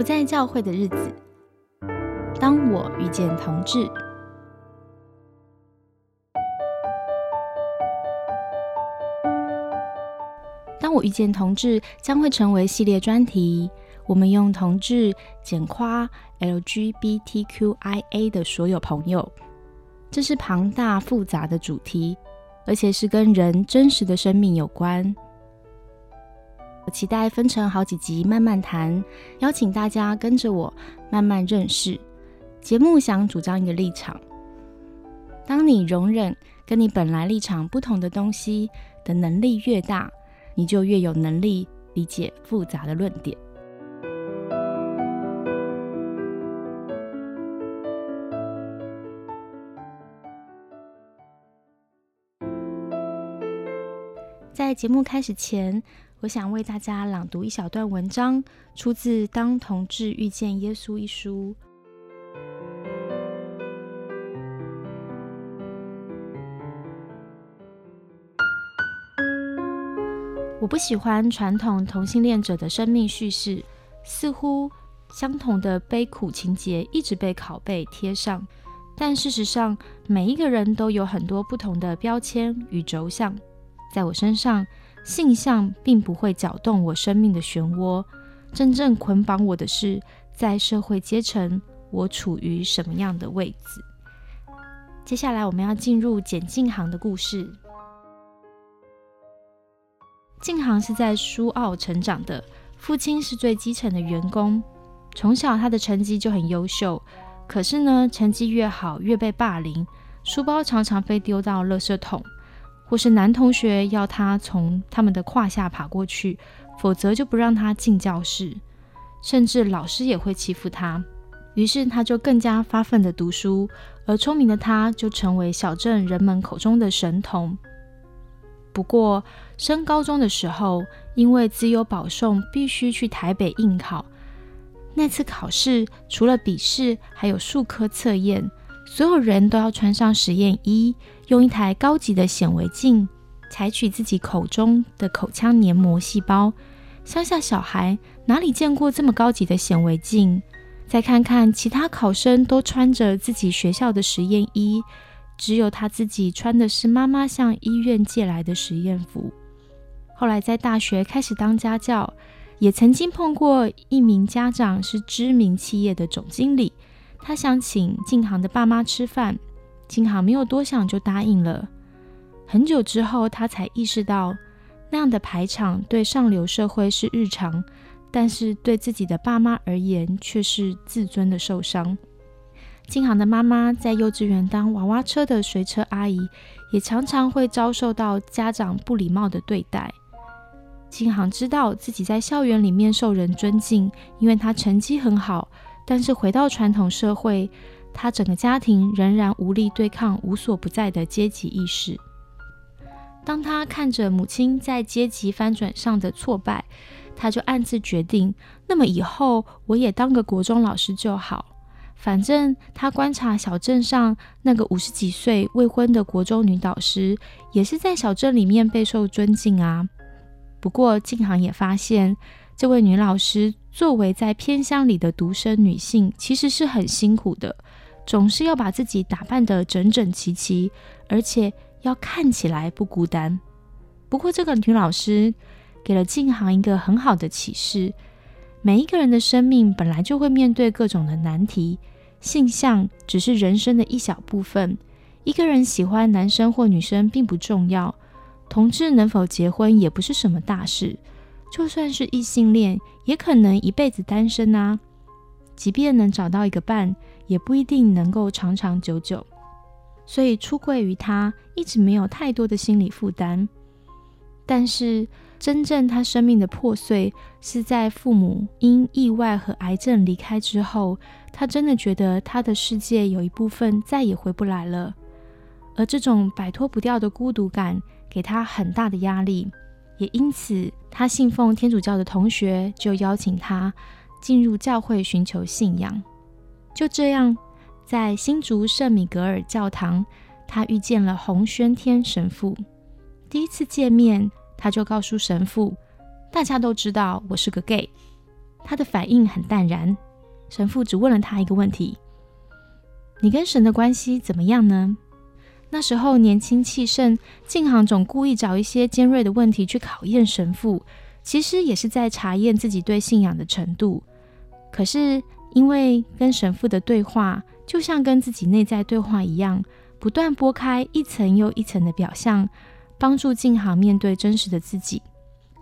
不在教会的日子。当我遇见同志，当我遇见同志将会成为系列专题。我们用同志简夸 LGBTQIA 的所有朋友，这是庞大复杂的主题，而且是跟人真实的生命有关。期待分成好几集慢慢谈，邀请大家跟着我慢慢认识。节目想主张一个立场：当你容忍跟你本来立场不同的东西的能力越大，你就越有能力理解复杂的论点。在节目开始前，我想为大家朗读一小段文章，出自《当同志遇见耶稣》一书。我不喜欢传统同性恋者的生命叙事，似乎相同的悲苦情节一直被拷贝贴上，但事实上，每一个人都有很多不同的标签与轴向。在我身上，性向并不会搅动我生命的漩涡。真正捆绑我的是，在社会阶层，我处于什么样的位置。接下来，我们要进入简静行的故事。静行是在苏澳成长的，父亲是最基层的员工。从小，他的成绩就很优秀，可是呢，成绩越好越被霸凌，书包常常被丢到垃圾桶。或是男同学要他从他们的胯下爬过去，否则就不让他进教室。甚至老师也会欺负他，于是他就更加发奋的读书，而聪明的他就成为小镇人们口中的神童。不过升高中的时候，因为资优保送，必须去台北应考。那次考试除了笔试，还有数科测验。所有人都要穿上实验衣，用一台高级的显微镜采取自己口中的口腔黏膜细胞。乡下小孩哪里见过这么高级的显微镜？再看看其他考生都穿着自己学校的实验衣，只有他自己穿的是妈妈向医院借来的实验服。后来在大学开始当家教，也曾经碰过一名家长是知名企业的总经理。他想请静航的爸妈吃饭，金航没有多想就答应了。很久之后，他才意识到那样的排场对上流社会是日常，但是对自己的爸妈而言却是自尊的受伤。金航的妈妈在幼稚园当娃娃车的随车阿姨，也常常会遭受到家长不礼貌的对待。金航知道自己在校园里面受人尊敬，因为他成绩很好。但是回到传统社会，他整个家庭仍然无力对抗无所不在的阶级意识。当他看着母亲在阶级翻转上的挫败，他就暗自决定：那么以后我也当个国中老师就好。反正他观察小镇上那个五十几岁未婚的国中女导师，也是在小镇里面备受尊敬啊。不过静航也发现，这位女老师。作为在偏乡里的独生女性，其实是很辛苦的，总是要把自己打扮得整整齐齐，而且要看起来不孤单。不过，这个女老师给了静航一个很好的启示：每一个人的生命本来就会面对各种的难题，性向只是人生的一小部分。一个人喜欢男生或女生并不重要，同志能否结婚也不是什么大事。就算是异性恋，也可能一辈子单身啊。即便能找到一个伴，也不一定能够长长久久。所以出柜于他，一直没有太多的心理负担。但是，真正他生命的破碎，是在父母因意外和癌症离开之后，他真的觉得他的世界有一部分再也回不来了。而这种摆脱不掉的孤独感，给他很大的压力。也因此，他信奉天主教的同学就邀请他进入教会寻求信仰。就这样，在新竹圣米格尔教堂，他遇见了洪宣天神父。第一次见面，他就告诉神父：“大家都知道我是个 gay。”他的反应很淡然。神父只问了他一个问题：“你跟神的关系怎么样呢？”那时候年轻气盛，静航总故意找一些尖锐的问题去考验神父，其实也是在查验自己对信仰的程度。可是因为跟神父的对话，就像跟自己内在对话一样，不断拨开一层又一层的表象，帮助静航面对真实的自己。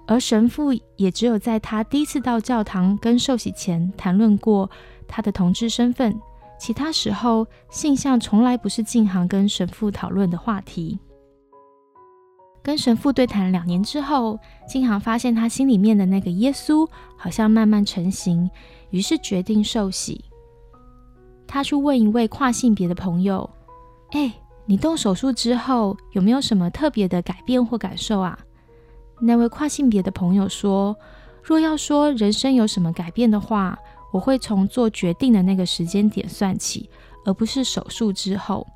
而神父也只有在他第一次到教堂跟受洗前谈论过他的同志身份，其他时候性向从来不是静航跟神父讨论的话题。跟神父对谈两年之后，静航发现他心里面的那个耶稣好像慢慢成型，于是决定受洗。他去问一位跨性别的朋友：“哎，你动手术之后有没有什么特别的改变或感受啊？”那位跨性别的朋友说：“若要说人生有什么改变的话，我会从做决定的那个时间点算起，而不是手术之后。”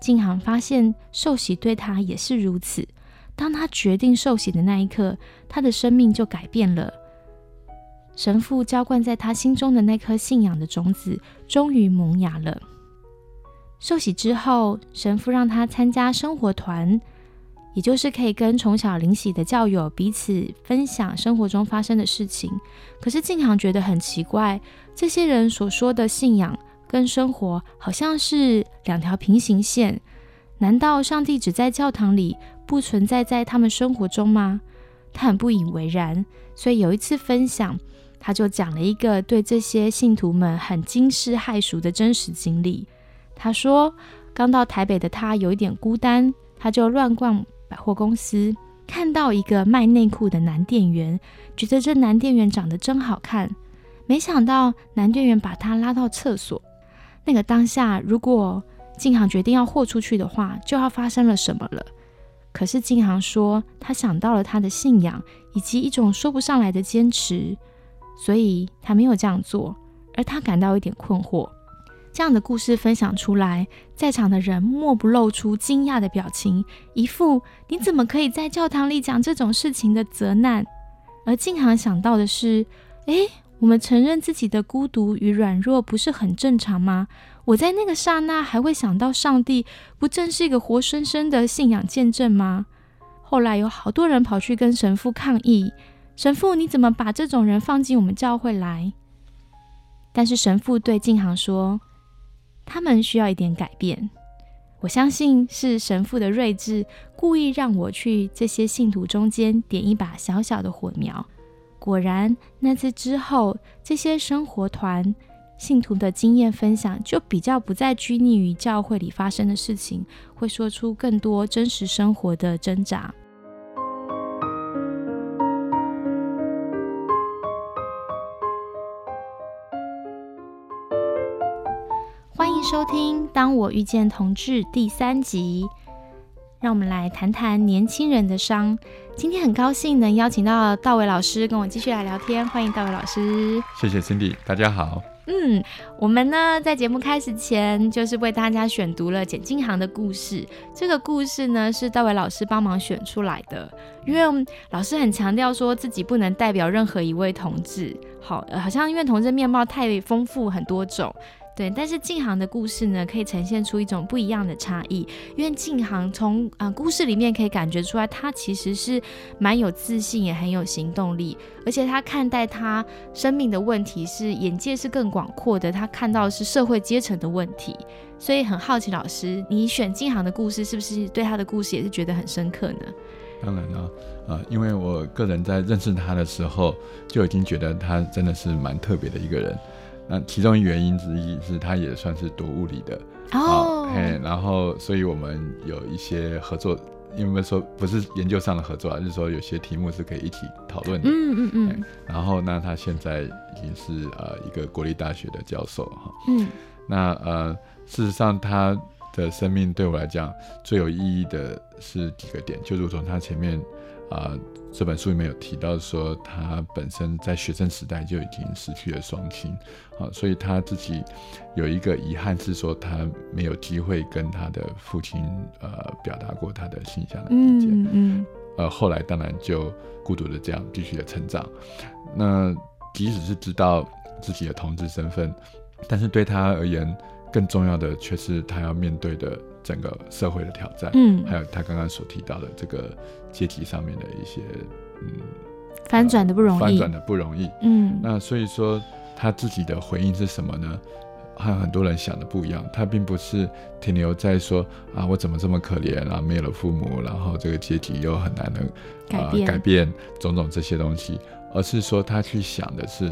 静航发现受洗对他也是如此。当他决定受洗的那一刻，他的生命就改变了。神父浇灌在他心中的那颗信仰的种子终于萌芽了。受洗之后，神父让他参加生活团。也就是可以跟从小灵洗的教友彼此分享生活中发生的事情。可是静航觉得很奇怪，这些人所说的信仰跟生活好像是两条平行线。难道上帝只在教堂里，不存在在他们生活中吗？他很不以为然。所以有一次分享，他就讲了一个对这些信徒们很惊世骇俗的真实经历。他说，刚到台北的他有一点孤单，他就乱逛。百货公司看到一个卖内裤的男店员，觉得这男店员长得真好看。没想到男店员把他拉到厕所。那个当下，如果静航决定要豁出去的话，就要发生了什么了？可是静航说，他想到了他的信仰以及一种说不上来的坚持，所以他没有这样做。而他感到一点困惑。这样的故事分享出来，在场的人莫不露出惊讶的表情，一副你怎么可以在教堂里讲这种事情的责难。而静航想到的是，诶，我们承认自己的孤独与软弱不是很正常吗？我在那个刹那还会想到上帝，不正是一个活生生的信仰见证吗？后来有好多人跑去跟神父抗议，神父你怎么把这种人放进我们教会来？但是神父对静航说。他们需要一点改变，我相信是神父的睿智，故意让我去这些信徒中间点一把小小的火苗。果然，那次之后，这些生活团信徒的经验分享就比较不再拘泥于教会里发生的事情，会说出更多真实生活的挣扎。收听《当我遇见同志》第三集，让我们来谈谈年轻人的伤。今天很高兴能邀请到道伟老师跟我继续来聊天，欢迎道伟老师。谢谢 Cindy，大家好。嗯，我们呢在节目开始前，就是为大家选读了简静航的故事。这个故事呢是道伟老师帮忙选出来的，因为老师很强调说自己不能代表任何一位同志。好，好像因为同志面貌太丰富很多种。对，但是静航的故事呢，可以呈现出一种不一样的差异。因为静航从啊故事里面可以感觉出来，他其实是蛮有自信，也很有行动力，而且他看待他生命的问题是眼界是更广阔的。他看到是社会阶层的问题，所以很好奇，老师，你选静航的故事，是不是对他的故事也是觉得很深刻呢？当然了，啊，因为我个人在认识他的时候，就已经觉得他真的是蛮特别的一个人。那其中原因之一是，他也算是读物理的哦，嘿，然后所以我们有一些合作，因为说不是研究上的合作啊，就是说有些题目是可以一起讨论的，嗯嗯嗯。然后那他现在已经是呃一个国立大学的教授哈，嗯，那呃事实上他的生命对我来讲最有意义的是几个点，就如同他前面啊。这本书里面有提到说，他本身在学生时代就已经失去了双亲，啊，所以他自己有一个遗憾是说，他没有机会跟他的父亲呃表达过他的心想的意见，嗯，呃，后来当然就孤独的这样继续的成长。那即使是知道自己的同志身份，但是对他而言，更重要的却是他要面对的整个社会的挑战，嗯，还有他刚刚所提到的这个阶级上面的一些嗯翻转的不容易，翻转的不容易。嗯，那所以说他自己的回应是什么呢？和很多人想的不一样，他并不是停留在说啊，我怎么这么可怜啊，没有了父母，然后这个阶级又很难能改变、改变种种这些东西，而是说他去想的是，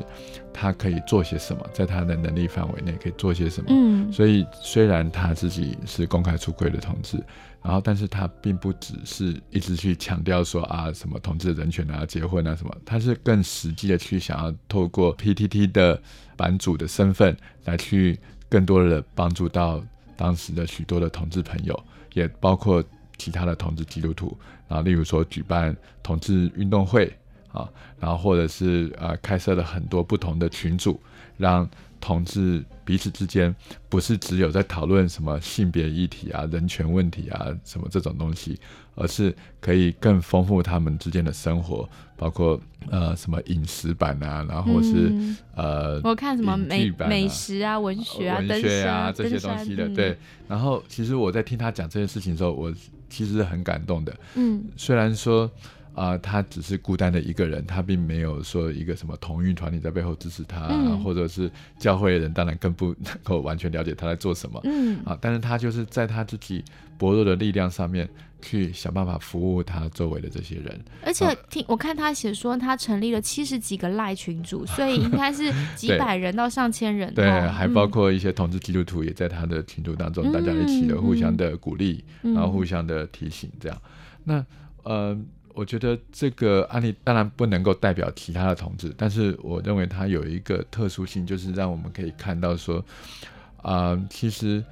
他可以做些什么，在他的能力范围内可以做些什么。嗯，所以虽然他自己是公开出柜的同志，然后但是他并不只是一直去强调说啊什么同志人权啊、结婚啊什么，他是更实际的去想要透过 PTT 的。版主的身份来去更多的帮助到当时的许多的同志朋友，也包括其他的同志基督徒，然后例如说举办同志运动会啊，然后或者是呃开设了很多不同的群组，让同志彼此之间不是只有在讨论什么性别议题啊、人权问题啊什么这种东西，而是可以更丰富他们之间的生活。包括呃什么饮食版啊，然后是呃我看什么美美食啊、文学啊、文学啊这些东西的，对。然后其实我在听他讲这些事情的时候，我其实是很感动的。嗯，虽然说啊，他只是孤单的一个人，他并没有说一个什么同运团体在背后支持他，或者是教会的人，当然更不能够完全了解他在做什么。嗯啊，但是他就是在他自己薄弱的力量上面。去想办法服务他周围的这些人，而且听我看他写说，他成立了七十几个赖群组，所以应该是 几百人到上千人。对，还包括一些同志基督徒也在他的群组当中，大家一起的互相的鼓励，然后互相的提醒，这样。那呃，我觉得这个案例当然不能够代表其他的同志，但是我认为它有一个特殊性，就是让我们可以看到说，啊，其实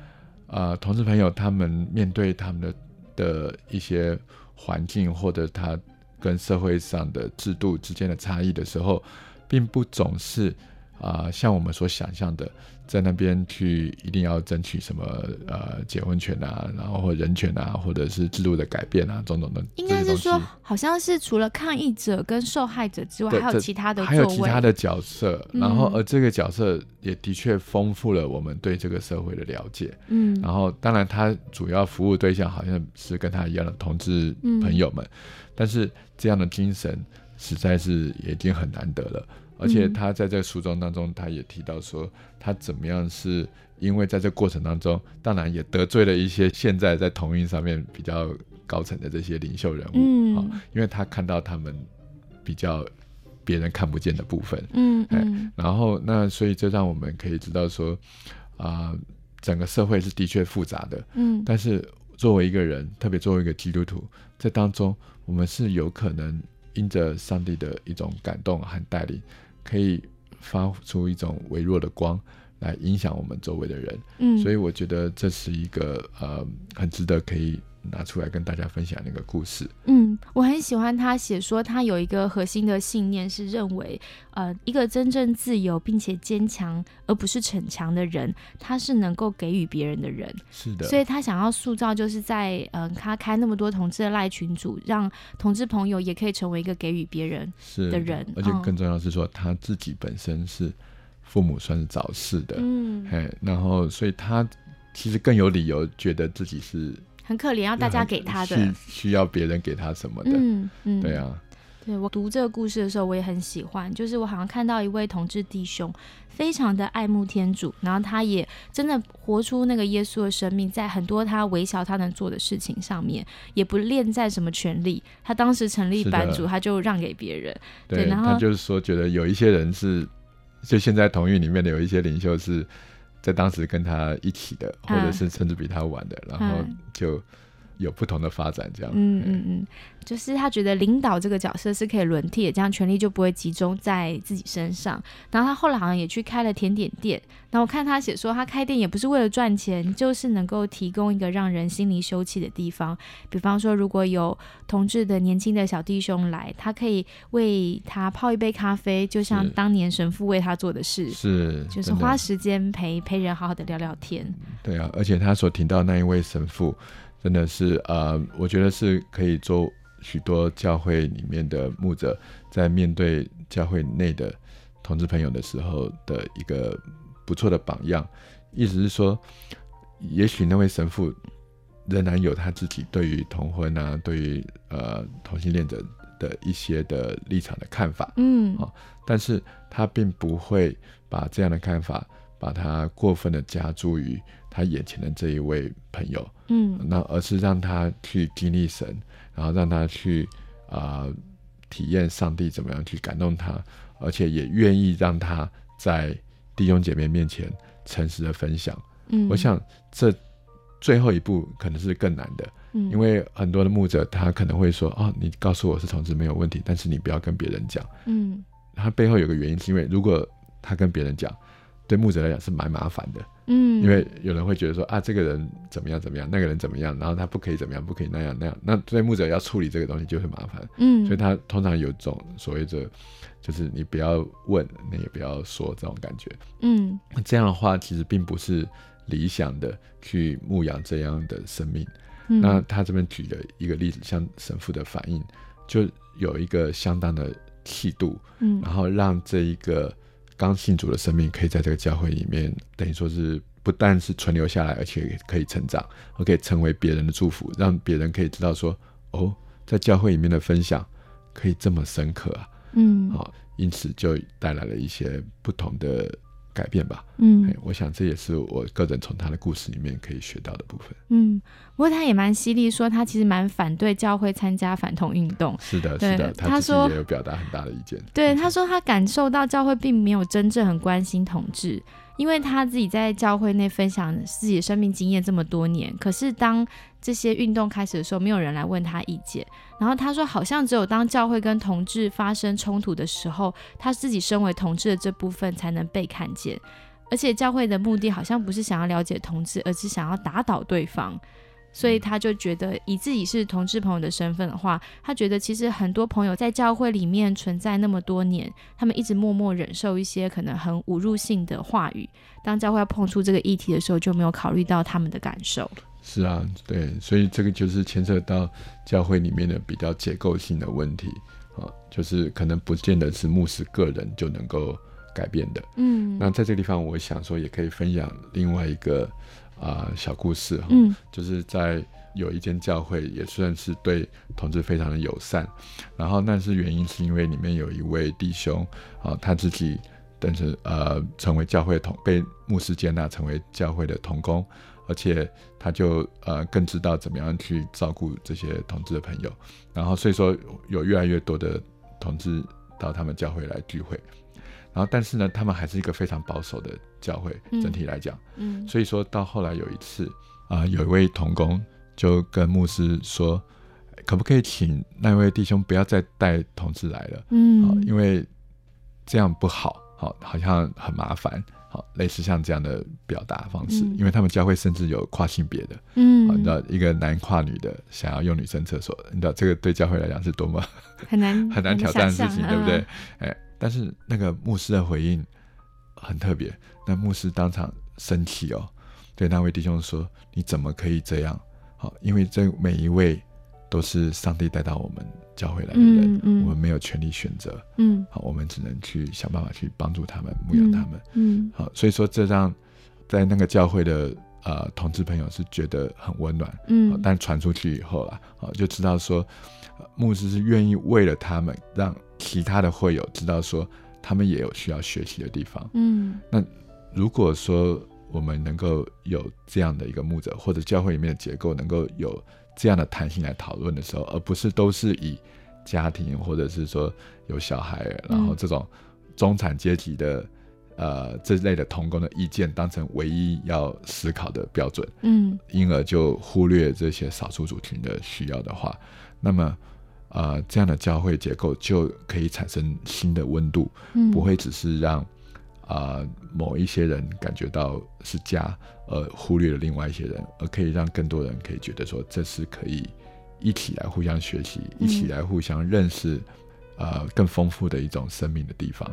啊，同志朋友他们面对他们的。的一些环境或者他跟社会上的制度之间的差异的时候，并不总是啊像我们所想象的。在那边去一定要争取什么呃结婚权啊，然后或人权啊，或者是制度的改变啊，种种的。应该是说，好像是除了抗议者跟受害者之外，还有其他的，还有其他的角色。然后而这个角色也的确丰富了我们对这个社会的了解。嗯。然后当然，他主要服务对象好像是跟他一样的同志朋友们，但是这样的精神实在是已经很难得了。而且他在这个书中当中，他也提到说，他怎么样是因为在这过程当中，当然也得罪了一些现在在同运上面比较高层的这些领袖人物啊，因为他看到他们比较别人看不见的部分，嗯嗯，然后那所以这让我们可以知道说，啊，整个社会是的确复杂的，嗯，但是作为一个人，特别作为一个基督徒，在当中我们是有可能因着上帝的一种感动和带领。可以发出一种微弱的光来影响我们周围的人，嗯，所以我觉得这是一个呃很值得可以。拿出来跟大家分享那个故事。嗯，我很喜欢他写说，他有一个核心的信念是认为，呃，一个真正自由并且坚强而不是逞强的人，他是能够给予别人的人。是的，所以他想要塑造，就是在嗯，他开那么多同志的赖群组，让同志朋友也可以成为一个给予别人的人。而且更重要是说，他自己本身是父母算是早逝的，嗯，嘿，然后所以他其实更有理由觉得自己是。很可怜，要大家给他的，需需要别人给他什么的，嗯嗯，对啊，对我读这个故事的时候，我也很喜欢，就是我好像看到一位同志弟兄，非常的爱慕天主，然后他也真的活出那个耶稣的生命，在很多他微小他能做的事情上面，也不恋在什么权利。他当时成立版主，他就让给别人，对，然后他就是说，觉得有一些人是，就现在同运里面的有一些领袖是。在当时跟他一起的，或者是甚至比他晚的，然后就有不同的发展，这样。嗯嗯嗯。就是他觉得领导这个角色是可以轮替的，这样权力就不会集中在自己身上。然后他后来好像也去开了甜点店。然后我看他写说，他开店也不是为了赚钱，就是能够提供一个让人心灵休憩的地方。比方说，如果有同志的年轻的小弟兄来，他可以为他泡一杯咖啡，就像当年神父为他做的事，是就是花时间陪陪人好好的聊聊天。对啊，而且他所提到那一位神父，真的是呃，我觉得是可以做。许多教会里面的牧者在面对教会内的同志朋友的时候的一个不错的榜样。意思是说，也许那位神父仍然有他自己对于同婚啊，对于呃同性恋者的一些的立场的看法，嗯，好但是他并不会把这样的看法把它过分的加诸于他眼前的这一位朋友，嗯。那而是让他去经历神，然后让他去啊、体验上帝怎么样去感动他，而且也愿意让他在弟兄姐妹面前诚实的分享。嗯，我，想这最后一步可能是更难的，嗯，因为很多的牧者他可能会说：“哦，你告诉我是同志没有问题，但是你不要跟别人讲。嗯”他背后有个原因，是因为如果他跟别人讲，对牧者来讲是蛮麻烦的，嗯，因为有人会觉得说啊，这个人怎么样怎么样，那个人怎么样，然后他不可以怎么样，不可以那样那样，那对牧者要处理这个东西就很麻烦，嗯，所以他通常有种所谓的，就是你不要问，你也不要说这种感觉。嗯。那这样的话，其实并不是理想的去牧养这样的生命。嗯，那他这边举了一个例子，像神父的反应，就有一个相当的气度，嗯。然后让这一个刚信主的生命可以在这个教会里面，等于说是不但是存留下来，而且可以成长，而可以成为别人的祝福，让别人可以知道说，哦，在教会里面的分享可以这么深刻啊，嗯。好、因此就带来了一些不同的改变吧。嗯哎，我想这也是我个人从他的故事里面可以学到的部分。嗯，不过他也蛮犀利，说他其实蛮反对教会参加反同运动。是的，是的，他说自己也有表达很大的意见。对，嗯他说他感受到教会并没有真正很关心同志，因为他自己在教会内分享自己的生命经验这么多年，可是当这些运动开始的时候，没有人来问他意见。然后他说，好像只有当教会跟同志发生冲突的时候，他自己身为同志的这部分才能被看见。而且教会的目的好像不是想要了解同志，而是想要打倒对方。所以他就觉得，以自己是同志朋友的身份的话，他觉得其实很多朋友在教会里面存在那么多年，他们一直默默忍受一些可能很侮辱性的话语。当教会要碰触这个议题的时候，就没有考虑到他们的感受。是啊，对，所以这个就是牵涉到教会里面的比较结构性的问题啊，就是可能不见得是牧师个人就能够改变的。嗯那在这个地方，我想说也可以分享另外一个啊、小故事哈，嗯就是在有一间教会，也算是对同志非常的友善。然后那是原因是因为里面有一位弟兄啊，他自己但是呃成为教会同被牧师接纳成为教会的同工，而且他就呃更知道怎么样去照顾这些同志的朋友。然后所以说有越来越多的同志到他们教会来聚会。然后，但是呢，他们还是一个非常保守的教会，嗯。整体来讲。嗯。所以说到后来有一次啊、有一位童工就跟牧师说，可不可以请那位弟兄不要再带同志来了，好、嗯，因为这样不好，好、好像很麻烦，好、类似像这样的表达方式，嗯。因为他们教会甚至有跨性别的，嗯。好、你知道一个男跨女的想要用女生厕所，你知道这个对教会来讲是多么很难 很难挑战的事情，对不对？嗯？哎、但是那个牧师的回应很特别，那牧师当场生气哦，对那位弟兄说：“你怎么可以这样？好，因为这每一位都是上帝带到我们教会来的人，嗯嗯我们没有权利选择，嗯好，我们只能去想办法去帮助他们，牧养他们。嗯好，所以说这让在那个教会的呃同志朋友是觉得很温暖。嗯但传出去以后啦，好就知道说，呃牧师是愿意为了他们，让其他的会友知道说，他们也有需要学习的地方。嗯那如果说我们能够有这样的一个牧者，或者教会里面的结构能够有这样的弹性来讨论的时候，而不是都是以家庭或者是说有小孩，然后这种中产阶级的。呃，这类的童工的意见当成唯一要思考的标准，嗯因而就忽略这些少数族群的需要的话，那么呃，这样的教会结构就可以产生新的温度，嗯，不会只是让啊、呃某一些人感觉到是家，而忽略了另外一些人，而可以让更多人可以觉得说这是可以一起来互相学习，一起来互相认识，呃，更丰富的一种生命的地方。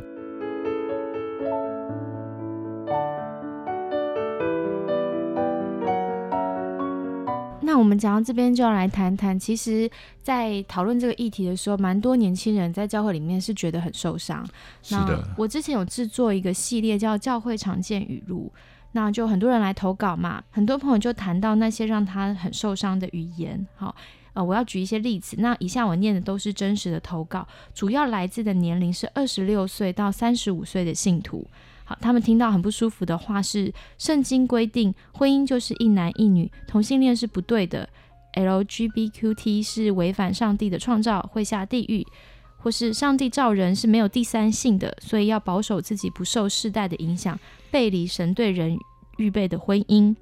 那那我们讲到这边就要来谈谈，其实，在讨论这个议题的时候，蛮多年轻人在教会里面是觉得很受伤。是的，我之前有制作一个系列叫《教会常见语录》，那就很多人来投稿嘛，很多朋友就谈到那些让他很受伤的语言。好，呃，我要举一些例子。那以下我念的都是真实的投稿，主要来自的年龄是二十六岁到三十五岁的信徒。好，他们听到很不舒服的话是：圣经规定婚姻就是一男一女，同性恋是不对的，LGBTQ 是违反上帝的创造，会下地狱；或是上帝造人是没有第三性的，所以要保守自己不受世代的影响，背离神对人预备的婚姻。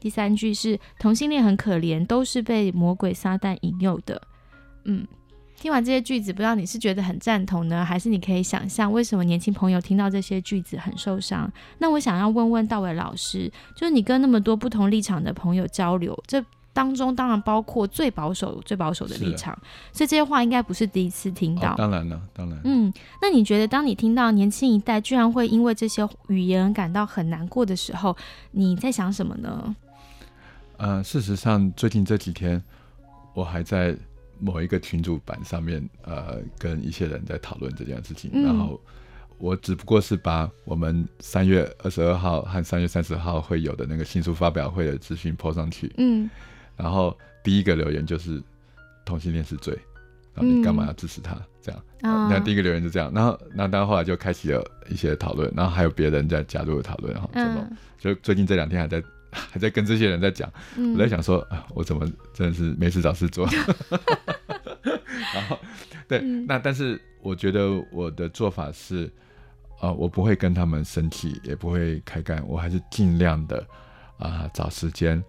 第三句是同性恋很可怜，都是被魔鬼撒旦引诱的。嗯。听完这些句子，不知道你是觉得很赞同呢，还是你可以想象为什么年轻朋友听到这些句子很受伤？那我想要问问道伟老师，就是你跟那么多不同立场的朋友交流，这当中当然包括最保守、最保守的立场，所以这些话应该不是第一次听到。当然了，当然。嗯，那你觉得当你听到年轻一代居然会因为这些语言感到很难过的时候，你在想什么呢？呃，事实上，最近这几天我还在。某一个群主版上面，呃，跟一些人在讨论这件事情，然后我只不过是把我们三月二十二号和三月三十号会有的那个新书发表会的资讯抛上去，嗯，然后第一个留言就是同性恋是罪，然后你干嘛要支持他？这样，那第一个留言就这样，然后那当然后来就开启了一些讨论，然后还有别人在加入讨论，然后怎么就最近这两天还在。还在跟这些人在讲，我在想说啊，我怎么真的是没事找事做？然后，对，那但是我觉得我的做法是，啊，我不会跟他们生气，也不会开干，我还是尽量的啊，找时间，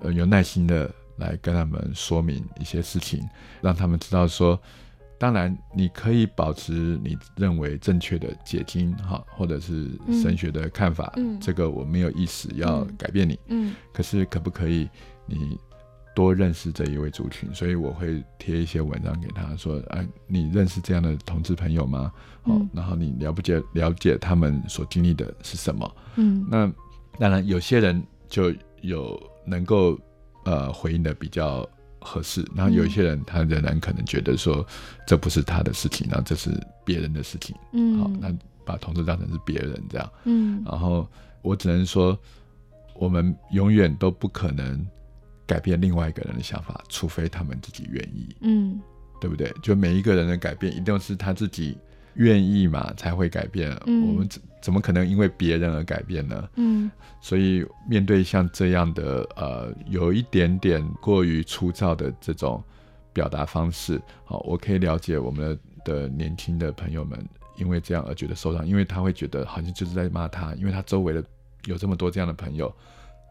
呃，有耐心的来跟他们说明一些事情，让他们知道说。当然，你可以保持你认为正确的解经哈，或者是神学的看法，这个我没有意思要改变你。嗯，可是可不可以你多认识这一位族群？所以我会贴一些文章给他说：“哎，你认识这样的同志朋友吗？哦，然后你了不解了解他们所经历的是什么？嗯，那当然有些人就有能够呃回应的比较。”合适，然后有一些人，他仍然可能觉得说，这不是他的事情，然后这是别人的事情，嗯，好，那把同志当成是别人这样，嗯，然后我只能说，我们永远都不可能改变另外一个人的想法，除非他们自己愿意，嗯，对不对？就每一个人的改变，一定是他自己。愿意嘛才会改变，我们怎怎么可能因为别人而改变呢？嗯，所以面对像这样的呃，有一点点过于粗糙的这种表达方式，好，我可以了解我们的年轻的朋友们因为这样而觉得受伤，因为他会觉得好像就是在骂他，因为他周围的有这么多这样的朋友，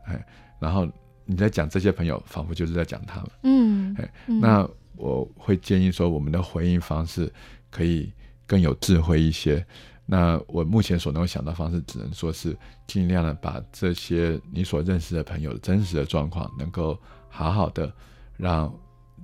哎，然后你在讲这些朋友，仿佛就是在讲他们，嗯，哎，那我会建议说，我们的回应方式可以。更有智慧一些。那我目前所能够想到方式，只能说是尽量的把这些你所认识的朋友的真实的状况，能够好好的让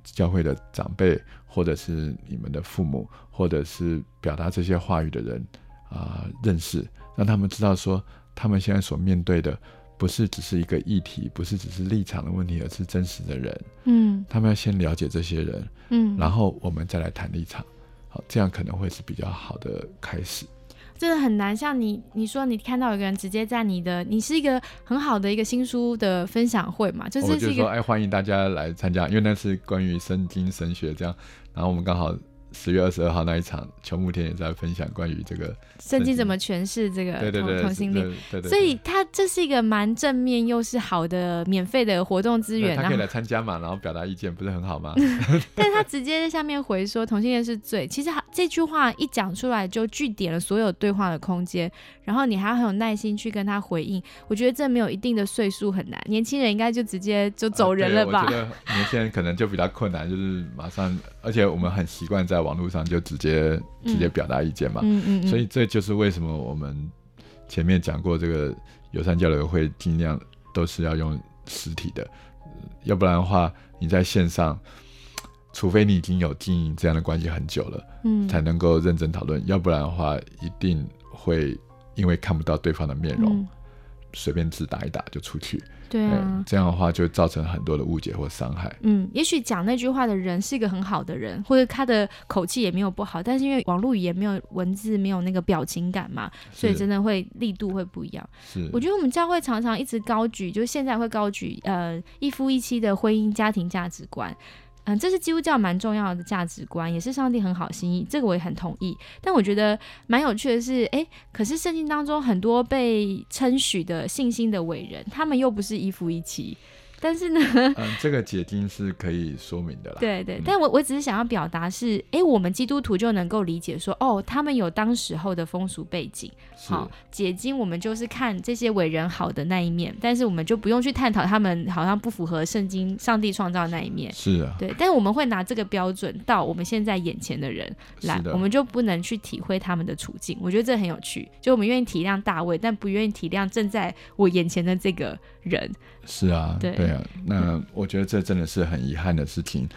教会的长辈，或者是你们的父母，或者是表达这些话语的人啊认识，让他们知道说，他们现在所面对的不是只是一个议题，不是只是立场的问题，而是真实的人。嗯，他们要先了解这些人，嗯，然后我们再来谈立场。好，这样可能会是比较好的开始。真的很难，像你，你说你看到有个人直接在你的，你是一个很好的一个新书的分享会嘛，就是就说哎，欢迎大家来参加，因为那是关于圣经神学这样，然后我们刚好。十月二十二号那一场，邱慕天也在分享关于这个圣经怎么诠释这个同同性恋，所以他这是一个蛮正面又是好的免费的活动资源，他可以来参加嘛，然后表达意见，不是很好吗？但他直接在下面回说同性恋是罪，其实这句话一讲出来就据点了所有对话的空间，然后你还要很有耐心去跟他回应，我觉得这没有一定的岁数很难，年轻人应该就直接就走人了吧？我觉得年轻人可能就比较困难，就是马上，而且我们很习惯在。网络上就直接直接表达意见嘛，所以这就是为什么我们前面讲过这个友善交流会尽量都是要用实体的，要不然的话你在线上，除非你已经有经营这样的关系很久了，嗯，才能够认真讨论，要不然的话一定会因为看不到对方的面容，随便字打一打就出去，对啊，这样的话就造成很多的误解或伤害。嗯，也许讲那句话的人是一个很好的人，或者他的口气也没有不好，但是因为网络语言没有文字，没有那个表情感嘛，所以真的会力度会不一样。是，我觉得我们教会常常一直高举，就是现在会高举呃一夫一妻的婚姻家庭价值观。嗯，这是基督教蛮重要的价值观，也是上帝很好心意，这个我也很同意。但我觉得蛮有趣的是，哎，可是圣经当中很多被称许的信心的伟人，他们又不是一夫一妻。但是呢，嗯，这个解经是可以说明的啦。对对，但我我只是想要表达是，哎，我们基督徒就能够理解说，哦，他们有当时候的风俗背景。好，解经我们就是看这些伟人好的那一面，但是我们就不用去探讨他们好像不符合圣经上帝创造的那一面。是啊，对，但是我们会拿这个标准到我们现在眼前的人来，我们就不能去体会他们的处境。我觉得这很有趣，就我们愿意体谅大卫，但不愿意体谅正在我眼前的这个人。是啊，对。那我觉得这真的是很遗憾的事情。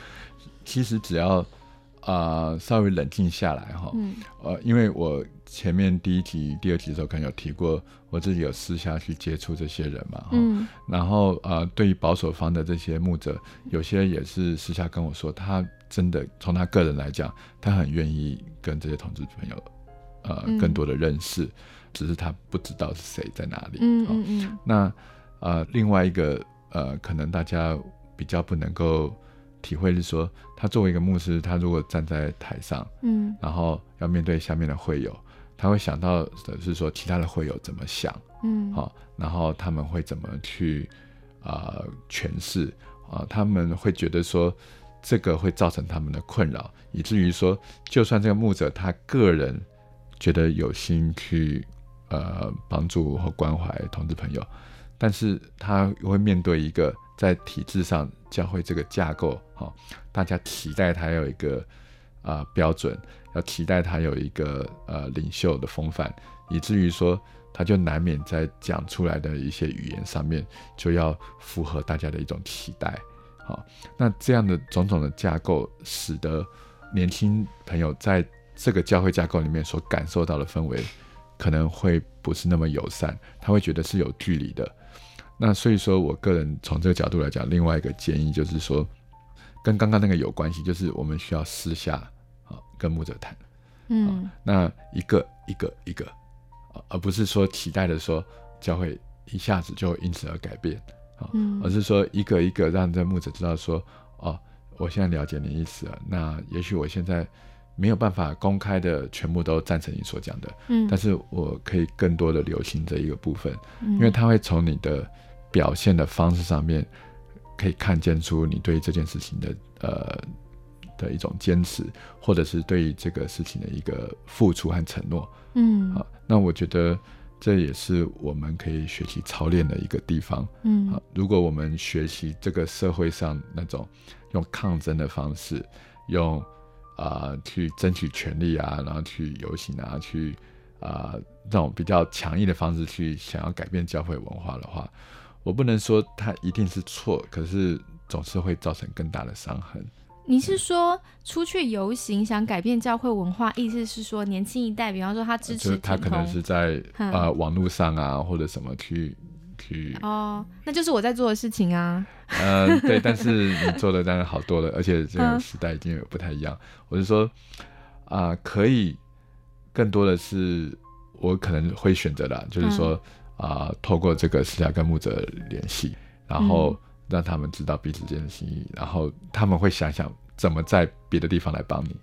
其实只要啊稍微冷静下来哈，呃，因为我前面第一集、第二集的时候可能有提过，我自己有私下去接触这些人嘛，嗯，然后呃，对于保守方的这些牧者，有些也是私下跟我说，他真的从他个人来讲，他很愿意跟这些同志朋友呃更多的认识，只是他不知道是谁在哪里。嗯嗯嗯。那呃，另外一个。呃，可能大家比较不能够体会是说，他作为一个牧师，他如果站在台上，嗯，然后要面对下面的会友，他会想到的是说，其他的会友怎么想，嗯，好，然后他们会怎么去啊诠释啊，他们会觉得说，这个会造成他们的困扰，以至于说，就算这个牧者他个人觉得有心去呃帮助或关怀同志朋友。但是他会面对一个在体制上教会这个架构，哈，大家期待他有一个啊标准，要期待他有一个呃领袖的风范，以至于说他就难免在讲出来的一些语言上面就要符合大家的一种期待，好，那这样的种种的架构，使得年轻朋友在这个教会架构里面所感受到的氛围，可能会不是那么友善，他会觉得是有距离的。那所以说我个人从这个角度来讲，另外一个建议就是说，跟刚刚那个有关系，就是我们需要私下啊跟牧者谈，嗯，那一个一个一个，而不是说期待的说教会一下子就因此而改变啊，而是说一个一个让这牧者知道说，哦，我现在了解你意思了，那也许我现在没有办法公开的全部都赞成你所讲的，嗯，但是我可以更多的留心这一个部分，因为他会从你的。表现的方式上面，可以看见出你对这件事情的呃的一种坚持，或者是对于这个事情的一个付出和承诺。嗯，好，那我觉得这也是我们可以学习操练的一个地方。嗯，好，如果我们学习这个社会上那种用抗争的方式，用啊去争取权利啊，然后去游行啊，去啊这种比较强硬的方式去想要改变教会文化的话。我不能说他一定是错，可是总是会造成更大的伤痕。你是说出去游行想改变教会文化，意思是说年轻一代，比方说他支持他可能是在呃网络上啊或者什么去去哦，那就是我在做的事情啊。嗯，对，但是你做的当然好多了，而且这个时代已经有不太一样。我是说啊，可以更多的是我可能会选择的，就是说。啊，透过这个私下跟牧者联系，然后让他们知道彼此间的心意，然后他们会想想怎么在别的地方来帮你。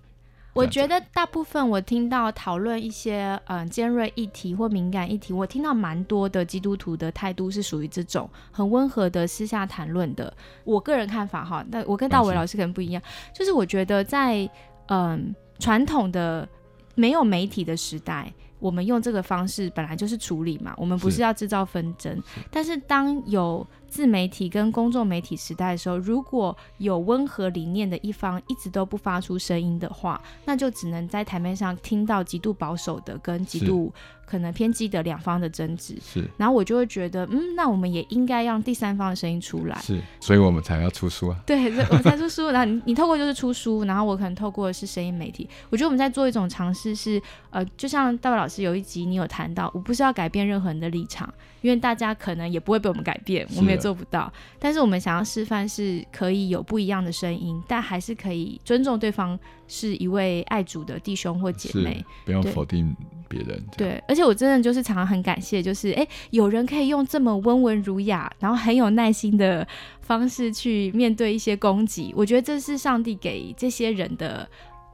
我觉得大部分我听到讨论一些嗯尖锐议题或敏感议题，我听到蛮多的基督徒的态度是属于这种很温和的私下谈论的。我个人看法哈，那我跟大伟老师可能不一样，就是我觉得在嗯传统的没有媒体的时代。我们用这个方式本来就是处理嘛，我们不是要制造纷争。但是当有自媒体跟公众媒体时代的时候，如果有温和理念的一方一直都不发出声音的话，那就只能在台面上听到极度保守的跟极度。可能偏激的两方的争执，是，然后我就会觉得，嗯，那我们也应该让第三方的声音出来，是，所以我们才要出书啊，对，我们才出书，然后你你透过就是出书，然后我可能透过的是声音媒体，我觉得我们在做一种尝试，是，呃，就像大卫老师有一集你有谈到，我不是要改变任何人的立场。因为大家可能也不会被我们改变，我们也做不到。但是我们想要示范是可以有不一样的声音，但还是可以尊重对方是一位爱主的弟兄或姐妹，不用否定别人。对，而且我真的就是常常很感谢，就是哎，有人可以用这么温文儒雅，然后很有耐心的方式去面对一些攻击。我觉得这是上帝给这些人的。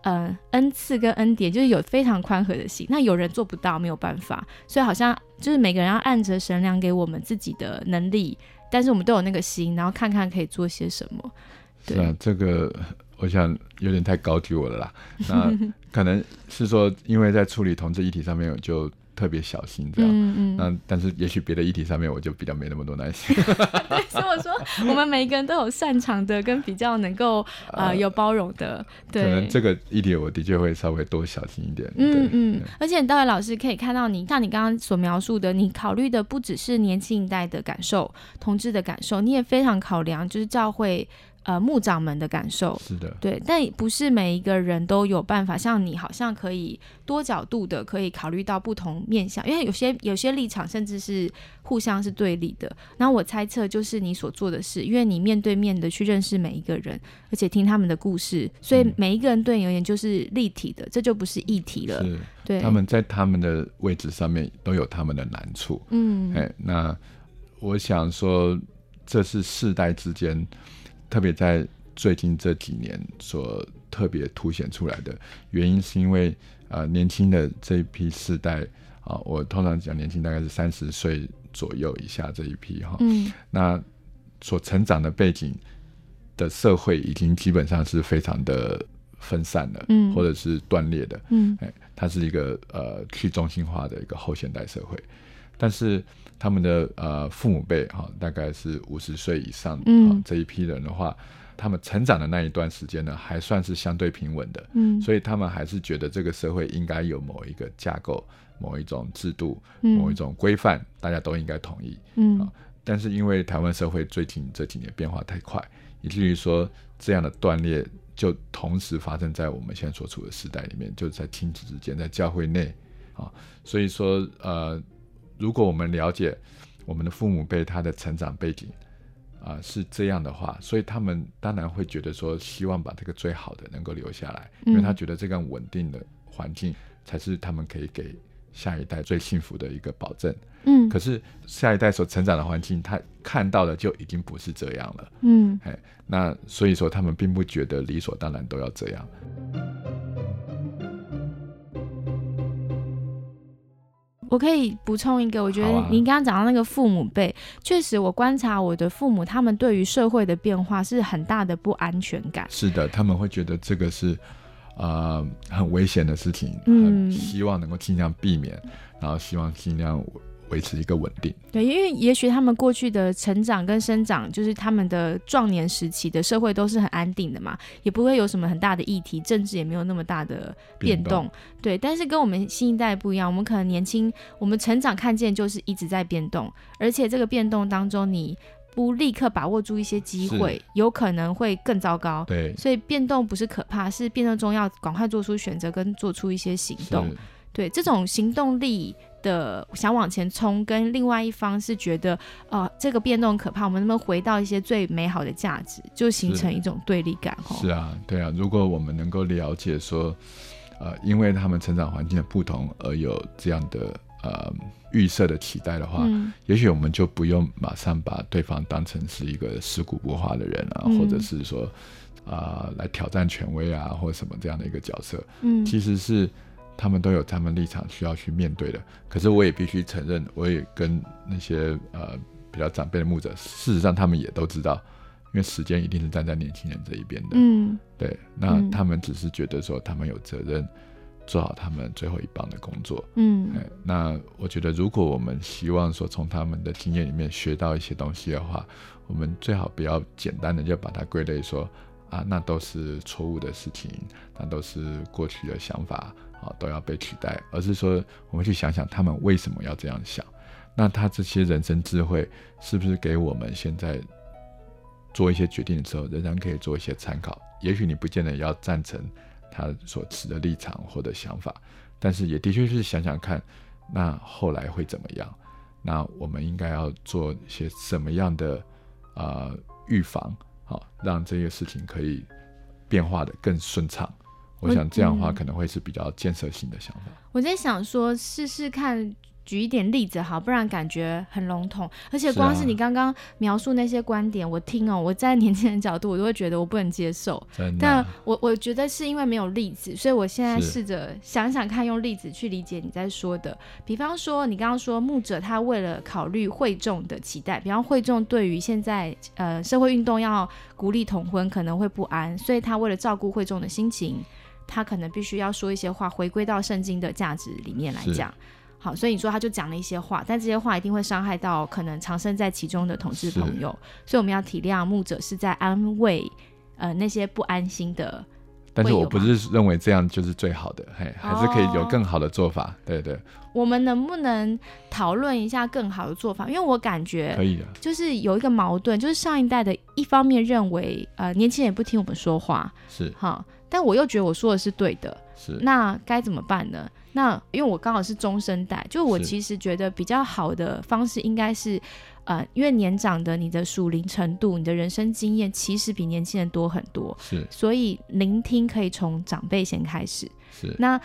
嗯，恩赐跟恩典就是有非常宽和的心。那有人做不到，没有办法，所以好像就是每个人要按着神量给我们自己的能力，但是我们都有那个心，然后看看可以做些什么。是啊，这个我想有点太高举我了啦。那 可能是说，因为在处理同志议题上面，就。特别小心这样，嗯嗯，那但是也许别的议题上面我就比较没那么多耐心。所以我说，我们每一个人都有擅长的，跟比较能够 呃有包容的。对，可能这个议题我的确会稍微多小心一点。嗯嗯，而且大伟老师可以看到，你像你刚刚所描述的，你考虑的不只是年轻一代的感受、同志的感受，你也非常考量就是教会。呃，牧长们的感受是的，对，但不是每一个人都有办法像你，好像可以多角度的可以考虑到不同面向，因为有些有些立场甚至是互相是对立的。那我猜测就是你所做的事，因为你面对面的去认识每一个人，而且听他们的故事，所以每一个人对你而言就是立体的，这就不是一体了。对，他们在他们的位置上面都有他们的难处。嗯，哎，那我想说，这是世代之间。特别在最近这几年所特别凸显出来的原因，是因为呃年轻的这一批世代啊，我通常讲年轻大概是三十岁左右以下这一批哈，嗯，那所成长的背景的社会已经基本上是非常的分散了，嗯，或者是断裂的，嗯，哎，它是一个呃去中心化的一个后现代社会，但是。他们的呃父母辈哈，大概是五十岁以上啊这一批人的话，他们成长的那一段时间呢，还算是相对平稳的，嗯，所以他们还是觉得这个社会应该有某一个架构、某一种制度、某一种规范，大家都应该同意，嗯，但是因为台湾社会最近这几年变化太快，以至于说这样的断裂就同时发生在我们现在所处的时代里面，就是在亲子之间，在教会内啊，所以说呃。如果我们了解我们的父母辈他的成长背景啊是这样的话，所以他们当然会觉得说，希望把这个最好的能够留下来，因为他觉得这个稳定的环境才是他们可以给下一代最幸福的一个保证。嗯，可是下一代所成长的环境，他看到的就已经不是这样了。嗯，哎，那所以说他们并不觉得理所当然都要这样。我可以补充一个，我觉得您刚刚讲到那个父母辈，确实我观察我的父母，他们对于社会的变化是很大的不安全感。是的，他们会觉得这个是呃很危险的事情，嗯，希望能够尽量避免，然后希望尽量。维持一个稳定，对，因为也许他们过去的成长跟生长，就是他们的壮年时期的社会都是很安定的嘛，也不会有什么很大的议题，政治也没有那么大的变动，对。但是跟我们新一代不一样，我们可能年轻，我们成长看见就是一直在变动，而且这个变动当中，你不立刻把握住一些机会，有可能会更糟糕。对，所以变动不是可怕，是变动中要赶快做出选择跟做出一些行动。对，这种行动力。的想往前冲，跟另外一方是觉得，呃，这个变动可怕，我们能不能回到一些最美好的价值，就形成一种对立感？是啊，对啊。如果我们能够了解说，呃，因为他们成长环境的不同而有这样的呃预设的期待的话，也许我们就不用马上把对方当成是一个尸骨不化的人啊，或者是说啊来挑战权威啊，或者什么这样的一个角色。嗯，其实是。他们都有他们立场需要去面对的，可是我也必须承认，我也跟那些呃比较长辈的牧者，事实上他们也都知道，因为时间一定是站在年轻人这一边的。嗯，对，那他们只是觉得说他们有责任做好他们最后一棒的工作。嗯，那我觉得如果我们希望说从他们的经验里面学到一些东西的话，我们最好不要简单的就把它归类说啊，那都是错误的事情，那都是过去的想法。啊，都要被取代，而是说，我们去想想他们为什么要这样想。那他这些人生智慧，是不是给我们现在做一些决定的时候，仍然可以做一些参考？也许你不见得要赞成他所持的立场或者想法，但是也的确是想想看，那后来会怎么样？那我们应该要做一些什么样的呃预防，好、让这些事情可以变化的更顺畅。我我想这样的话嗯可能会是比较建设性的想法。我在想说，试试看，举一点例子好，不然感觉很笼统。而且光是你刚刚描述那些观点，我听哦，我在年轻人角度，我都会觉得我不能接受。但我我觉得是因为没有例子，所以我现在试着想想看，用例子去理解你在说的。比方说，你刚刚说牧者他为了考虑会众的期待，比方会众对于现在呃社会运动要鼓励同婚可能会不安，所以他为了照顾会众的心情，他可能必须要说一些话，回归到圣经的价值里面来讲。好，所以你说他就讲了一些话，但这些话一定会伤害到可能藏身在其中的同志朋友，所以我们要体谅牧者是在安慰呃那些不安心的。但是我不是认为这样就是最好的，嘿，还是可以有哦更好的做法。对对，我们能不能讨论一下更好的做法？因为我感觉可以的，就是有一个矛盾，就是上一代的一方面认为呃年轻人不听我们说话，是哈，但我又觉得我说的是对的，是，那该怎么办呢？那因为我刚好是中生代，就我其实觉得比较好的方式应该是，呃，因为年长的你的属灵程度、你的人生经验其实比年轻人多很多，是所以聆听可以从长辈先开始。是那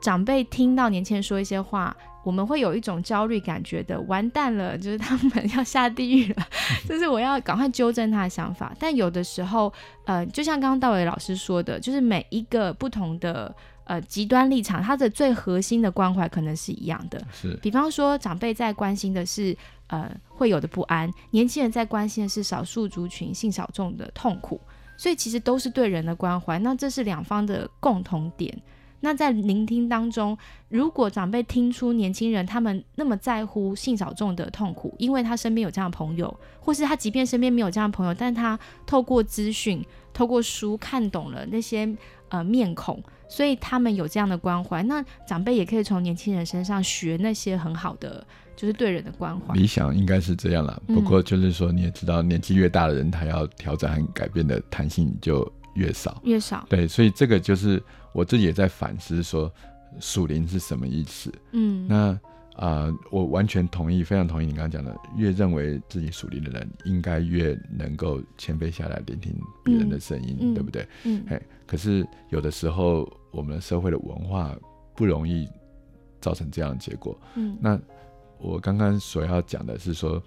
长辈听到年轻人说一些话，我们会有一种焦虑感，觉的完蛋了，就是他们要下地狱了，就是我要赶快纠正他的想法。但有的时候，呃，就像刚刚道伟老师说的，就是每一个不同的呃极端立场，它的最核心的关怀可能是一样的。是比方说，长辈在关心的是呃会有的不安，年轻人在关心的是少数族群性小众的痛苦，所以其实都是对人的关怀。那这是两方的共同点。那在聆听当中，如果长辈听出年轻人他们那么在乎性小众的痛苦，因为他身边有这样的朋友，或是他即便身边没有这样的朋友，但他透过资讯、透过书看懂了那些呃面孔，所以他们有这样的关怀。那长辈也可以从年轻人身上学那些很好的，就是对人的关怀。理想应该是这样啦。嗯不过就是说，你也知道，年纪越大的人，他要调整和改变的弹性就越少。越少，对，所以这个就是我自己也在反思说，属灵是什么意思？嗯，那啊、呃我完全同意，非常同意你刚刚讲的，越认为自己属灵的人，应该越能够谦卑下来，聆听别人的声音，对不对？嗯哎，可是有的时候，我们社会的文化不容易造成这样的结果。嗯那我刚刚所要讲的是说，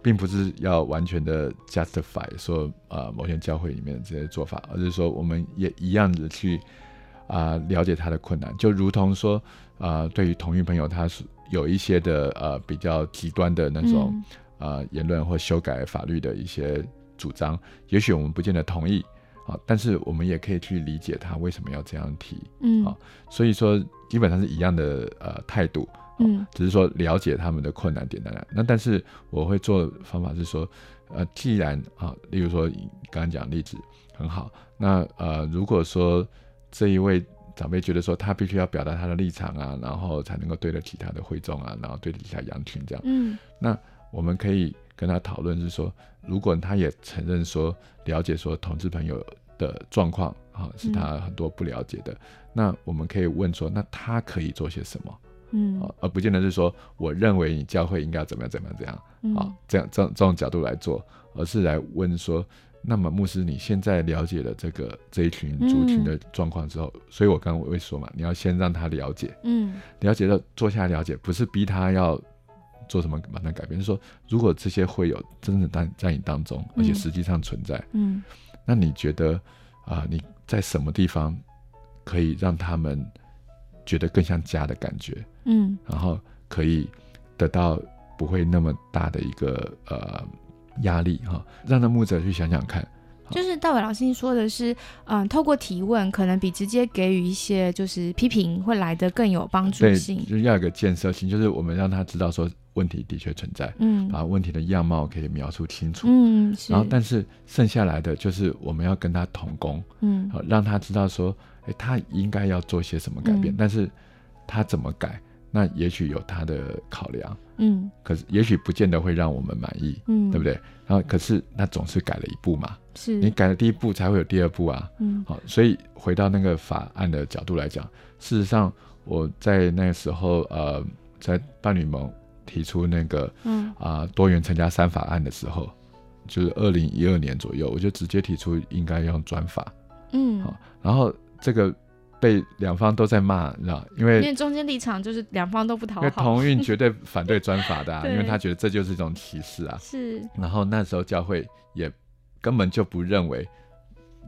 并不是要完全的 justify 说呃某些教会里面的这些做法，而是说我们也一样的去啊、了解他的困难，就如同说啊、对于同运朋友，他是有一些的呃比较极端的那种、嗯。呃言论或修改法律的一些主张，也许我们不见得同意啊，但是我们也可以去理解他为什么要这样提。嗯。啊。所以说，基本上是一样的呃态度，嗯。只是说了解他们的困难点在哪。那但是我会做的方法是说，呃，既然啊，例如说你刚刚讲例子很好，那呃，如果说这一位长辈觉得说他必须要表达他的立场啊，然后才能够对得起他的会众啊，然后对得起他羊群这样，嗯。我们可以跟他讨论是说，如果他也承认说了解说同志朋友的状况啊，是他很多不了解的，那我们可以问说，那他可以做些什么？嗯。啊，而不见得是说我认为你教会应该怎么样怎么样怎样嗯。啊，这样这样这种角度来做，而是来问说，那么牧师你现在了解了这个这一群族群的状况之后，所以我刚刚我会说嘛，你要先让他了解，嗯。了解到坐下来了解，不是逼他要做什么马上改变，是说如果这些会有真的在在你当中，而且嗯。实际上存在，嗯。那你觉得啊、你在什么地方可以让他们觉得更像家的感觉？嗯。然后可以得到不会那么大的一个呃压力哈，让那牧者去想想看，就是大伟老师说的是，嗯，透过提问，可能比直接给予一些就是批评会来的更有帮助对，性。就是要有个建设性，就是我们让他知道说问题的确存在，嗯。把问题的样貌可以描述清楚，嗯是，然后但是剩下来的就是我们要跟他同工，嗯。好让他知道说，哎，他应该要做些什么改变，嗯。但是他怎么改，那也许有他的考量，嗯可是也许不见得会让我们满意，嗯，对不？对？然后可是那总是改了一步嘛，是你改了第一步才会有第二步啊。嗯好，所以回到那个法案的角度来讲，事实上我在那个时候，呃，在伴侣盟提出那个嗯啊、多元成家三法案的时候，就是二零一二年左右，我就直接提出应该用专法。嗯，好然后这个被两方都在骂，你知道，因因为为中间立场就是两方都不讨好，因为同运绝对反对专法的、啊，因为他觉得这就是一种歧视啊。是然后那时候教会也根本就不认为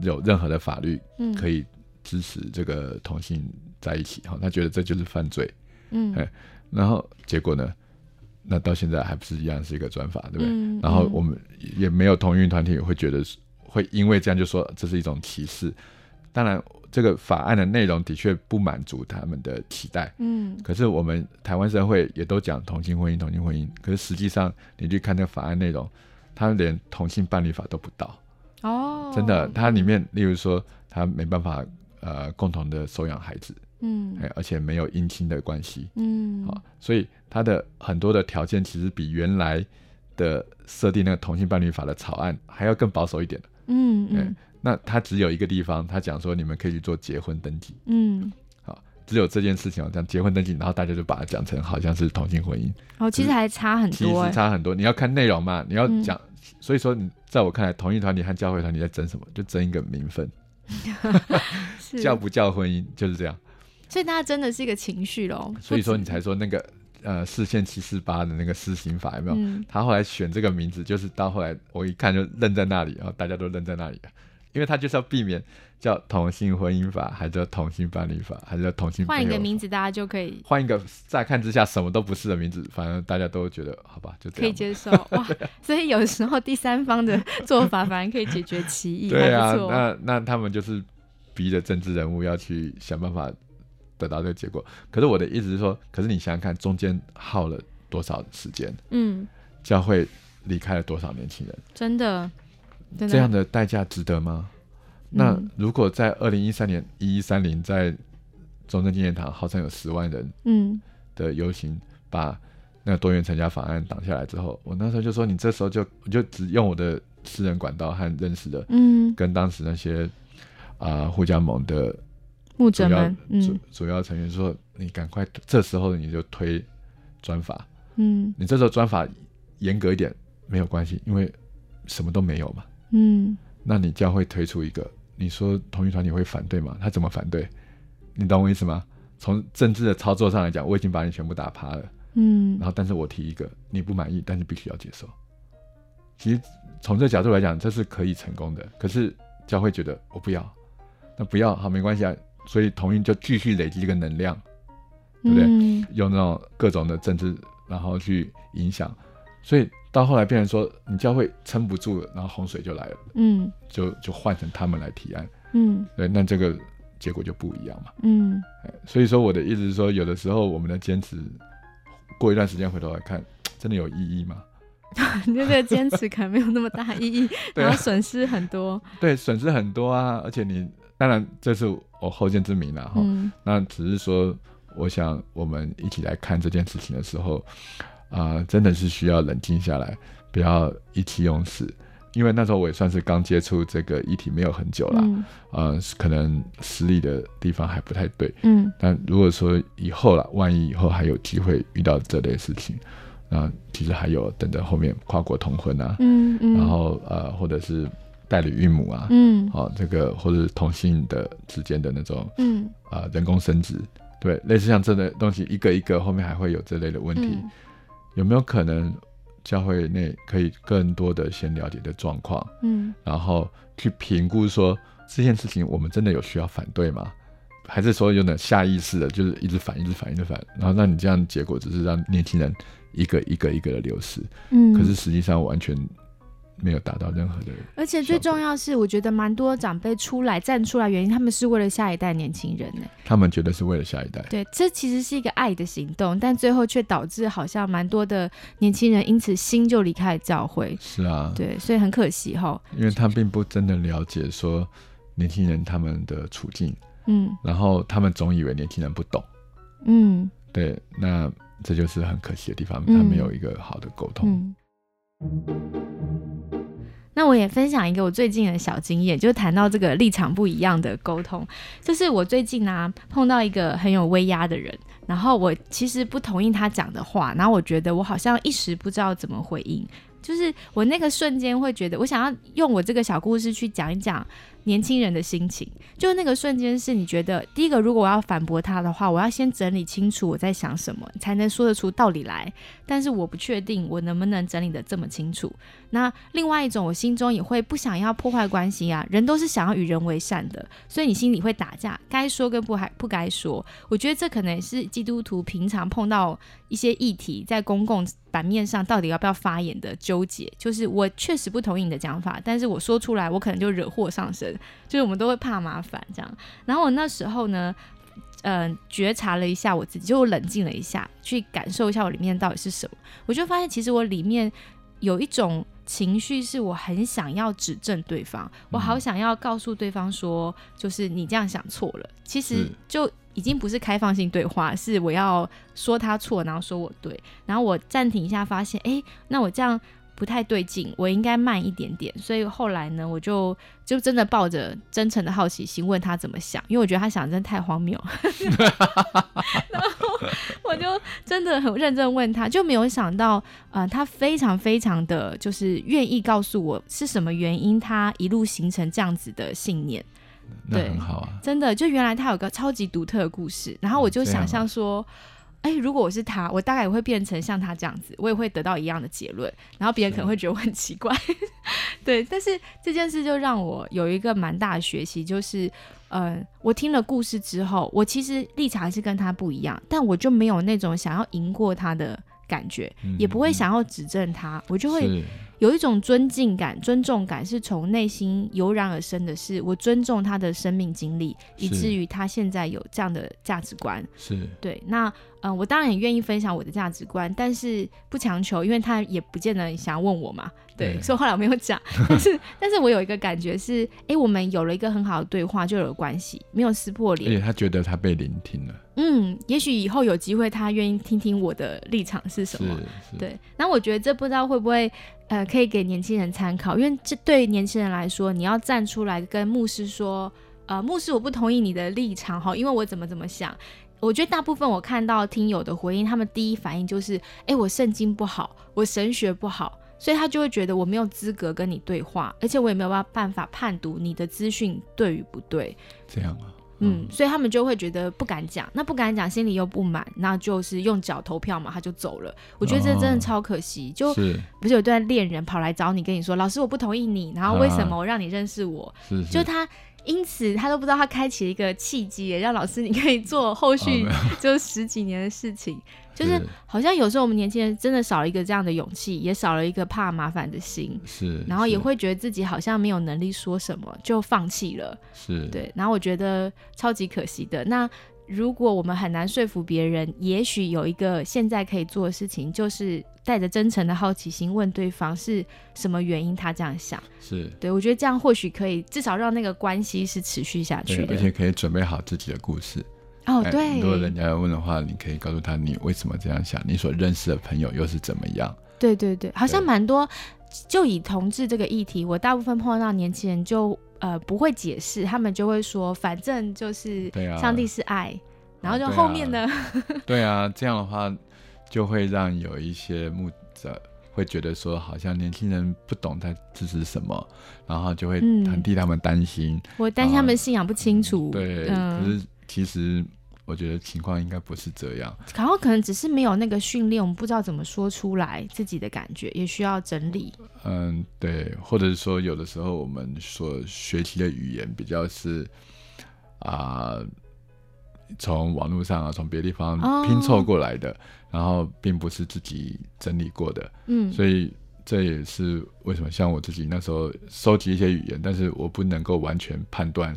有任何的法律嗯可以支持这个同性在一起哈，他觉得这就是犯罪。嗯哎然后结果呢，那到现在还不是一样是一个专法，对不对？然后我们也没有同运团体会觉得是会因为这样就说这是一种歧视。当然，这个法案的内容的确不满足他们的期待。嗯可是我们台湾社会也都讲同性婚姻，同性婚姻。可是实际上，你去看那个法案内容，他连同性伴侣法都不到。哦，真的，它里面例如说，他没办法呃共同的收养孩子，嗯哎，而且没有姻亲的关系。嗯好、所以它的很多的条件其实比原来的设定那个同性伴侣法的草案还要更保守一点。嗯那他只有一个地方，他讲说你们可以去做结婚登记，嗯，好只有这件事情哦，这样结婚登记，然后大家就把它讲成好像是同性婚姻，哦，其实还差很其多其，实差很多。你要看内容嘛，你要嗯讲，所以说你在我看来，同一团体和教会团体在争什么？就争一个名分，是叫不叫婚姻就是这样。所以大家真的是一个情绪咯。所以说你才说那个呃四线七四八的那个施行法有没有？嗯他后来选这个名字，就是到后来我一看就愣在那里，然后大家都愣在那里，因为他就是要避免叫同性婚姻法，还叫同性伴侣法，还是叫同性换一个名字，大家就可以换一个乍看之下什么都不是的名字，反正大家都觉得好吧，就这样。可以接受哇。所以有时候第三方的做法反而可以解决歧义，对啊。那那他们就是逼着政治人物要去想办法得到这个结果。可是我的意思是说，可是你想想看，中间耗了多少时间，嗯，教会离开了多少年轻人，真的这样的代价值得吗？那嗯。如果在二零一三年一一三零在中正纪念堂号称有十万人嗯。的游行，把那个多元成家法案挡下来之后，我那时候就说，你这时候就我就只用我的私人管道和认识的，嗯，跟当时那些啊互加盟的主要牧者们，主嗯。主要成员说，你赶快这时候你就推专法，嗯。你这时候专法严格一点没有关系，因为什么都没有嘛。嗯那你教会推出一个，你说同一团体会反对吗？他怎么反对？你懂我意思吗？从政治的操作上来讲，我已经把你全部打趴了，嗯然后但是我提一个你不满意，但是必须要接受。其实从这个角度来讲，这是可以成功的。可是教会觉得我不要，那不要好没关系啊，所以同意就继续累积这个能量，对不对嗯用那种各种的政治，然后去影响，所以到后来变成说你教会撑不住了，然后洪水就来了。嗯就就换成他们来提案，嗯对，那这个结果就不一样嘛。嗯哎所以说我的意思是说，有的时候我们的坚持，过一段时间回头来看，真的有意义吗？你这个坚持可能没有那么大意义，对啊然后损失很多。对，损失很多啊，而且你当然这是我后见之明了，哈、嗯那只是说，我想我们一起来看这件事情的时候，啊、真的是需要冷静下来，不要意气用事。因为那时候我也算是刚接触这个议题没有很久啦，嗯呃，可能实力的地方还不太对。嗯但如果说以后了，万一以后还有机会遇到这类事情，那其实还有等着后面跨国同婚啊，嗯嗯，然后呃，或者是代理孕母啊，嗯哦，这个或者是同性的之间的那种嗯啊、人工生殖，对，类似像这类东西，一个一个后面还会有这类的问题，嗯有没有可能教会内可以更多的先了解的状况，嗯。然后去评估说这件事情我们真的有需要反对吗？还是说有点下意识的，就是一直反，一直反，一直反，然后那你这样结果只是让年轻人一个一个一个的流失，嗯，可是实际上完全没有达到任何的。而且最重要是，我觉得蛮多长辈出来站出来，原因他们是为了下一代年轻人呢。他们觉得是为了下一代，对，这其实是一个爱的行动，但最后却导致好像蛮多的年轻人因此心就离开了教会。是啊，对，所以很可惜哈。因为他并不真的了解说年轻人他们的处境，嗯然后他们总以为年轻人不懂，嗯对，那这就是很可惜的地方，嗯他没有一个好的沟通。嗯。那我也分享一个我最近的小经验，就谈到这个立场不一样的沟通，就是我最近呢碰到一个很有威压的人，然后我其实不同意他讲的话，然后我觉得我好像一时不知道怎么回应，就是我那个瞬间会觉得，我想要用我这个小故事去讲一讲。年轻人的心情，就那个瞬间是你觉得，第一个，如果我要反驳他的话，我要先整理清楚我在想什么，才能说得出道理来。但是我不确定我能不能整理的这么清楚。那另外一种，我心中也会不想要破坏关系啊，人都是想要与人为善的，所以你心里会打架，该说跟不还不该说。我觉得这可能是基督徒平常碰到一些议题，在公共版面上到底要不要发言的纠结。就是我确实不同意你的讲法，但是我说出来，我可能就惹祸上身。就是我们都会怕麻烦这样，然后我那时候呢，嗯，觉察了一下我自己，就冷静了一下，去感受一下我里面到底是什么，我就发现其实我里面有一种情绪，是我很想要指正对方，我好想要告诉对方说，就是你这样想错了，其实就已经不是开放性对话，是我要说他错，然后说我对，然后我暂停一下，发现，哎，那我这样。不太对劲，我应该慢一点点。所以后来呢，我就就真的抱着真诚的好奇心问他怎么想，因为我觉得他想真的太荒谬。然后我就真的很认真问他，就没有想到，呃，他非常非常的就是愿意告诉我是什么原因，他一路形成这样子的信念。对很好啊，真的，就原来他有个超级独特的故事。然后我就想象说。哎，如果我是他，我大概也会变成像他这样子，我也会得到一样的结论，然后别人可能会觉得我很奇怪，对。但是这件事就让我有一个蛮大的学习，就是，呃，我听了故事之后，我其实立场还是跟他不一样，但我就没有那种想要赢过他的感觉，也不会想要指正他，我就会。有一种尊敬感、尊重感，是从内心油然而生的。是我尊重他的生命经历，以至于他现在有这样的价值观。是对。那嗯，我当然也愿意分享我的价值观，但是不强求，因为他也不见得想要问我嘛。对，所以后来我没有讲。但是，但是我有一个感觉是，哎，我们有了一个很好的对话，就有关系，没有撕破脸。而且他觉得他被聆听了。嗯，也许以后有机会，他愿意听听我的立场是什么。对。那我觉得这不知道会不会。呃，可以给年轻人参考，因为这对年轻人来说，你要站出来跟牧师说，呃，牧师我不同意你的立场哈，因为我怎么怎么想。我觉得大部分我看到听友的回应，他们第一反应就是，哎，我圣经不好，我神学不好，所以他就会觉得我没有资格跟你对话，而且我也没有办法判读你的资讯对与不对。这样啊。嗯，所以他们就会觉得不敢讲，那不敢讲，心里又不满，那就是用脚投票嘛，他就走了。我觉得这真的超可惜。就不是有段恋人跑来找你，跟你说：“老师，我不同意你，然后为什么我让你认识我？”是就他。因此，他都不知道他开启了一个契机，让老师你可以做后续 就十几年的事情。就是好像有时候我们年轻人真的少了一个这样的勇气，也少了一个怕麻烦的心。是，然后也会觉得自己好像没有能力说什么，就放弃了。是对，然后我觉得超级可惜的。那如果我们很难说服别人，也许有一个现在可以做的事情，就是带着真诚的好奇心问对方是什么原因他这样想。是对，我觉得这样或许可以至少让那个关系是持续下去的，而且可以准备好自己的故事。哦，对。如果人家要问的话，你可以告诉他你为什么这样想，你所认识的朋友又是怎么样。对对对，好像蛮多。就以同志这个议题，我大部分碰到年轻人就。呃，不会解释，他们就会说，反正就是上帝是爱，然后就后面呢？对啊，这样的话就会让有一些牧者会觉得说，好像年轻人不懂在支持什么，然后就会很替他们担心。我担心他们信仰不清楚。对，可是其实。我觉得情况应该不是这样，然后可能只是没有那个训练，我们不知道怎么说出来自己的感觉，也需要整理。嗯，对，或者是说有的时候我们所学习的语言比较是啊，从网络上啊，从别的地方拼凑过来的，然后并不是自己整理过的。嗯，所以这也是为什么像我自己那时候收集一些语言，但是我不能够完全判断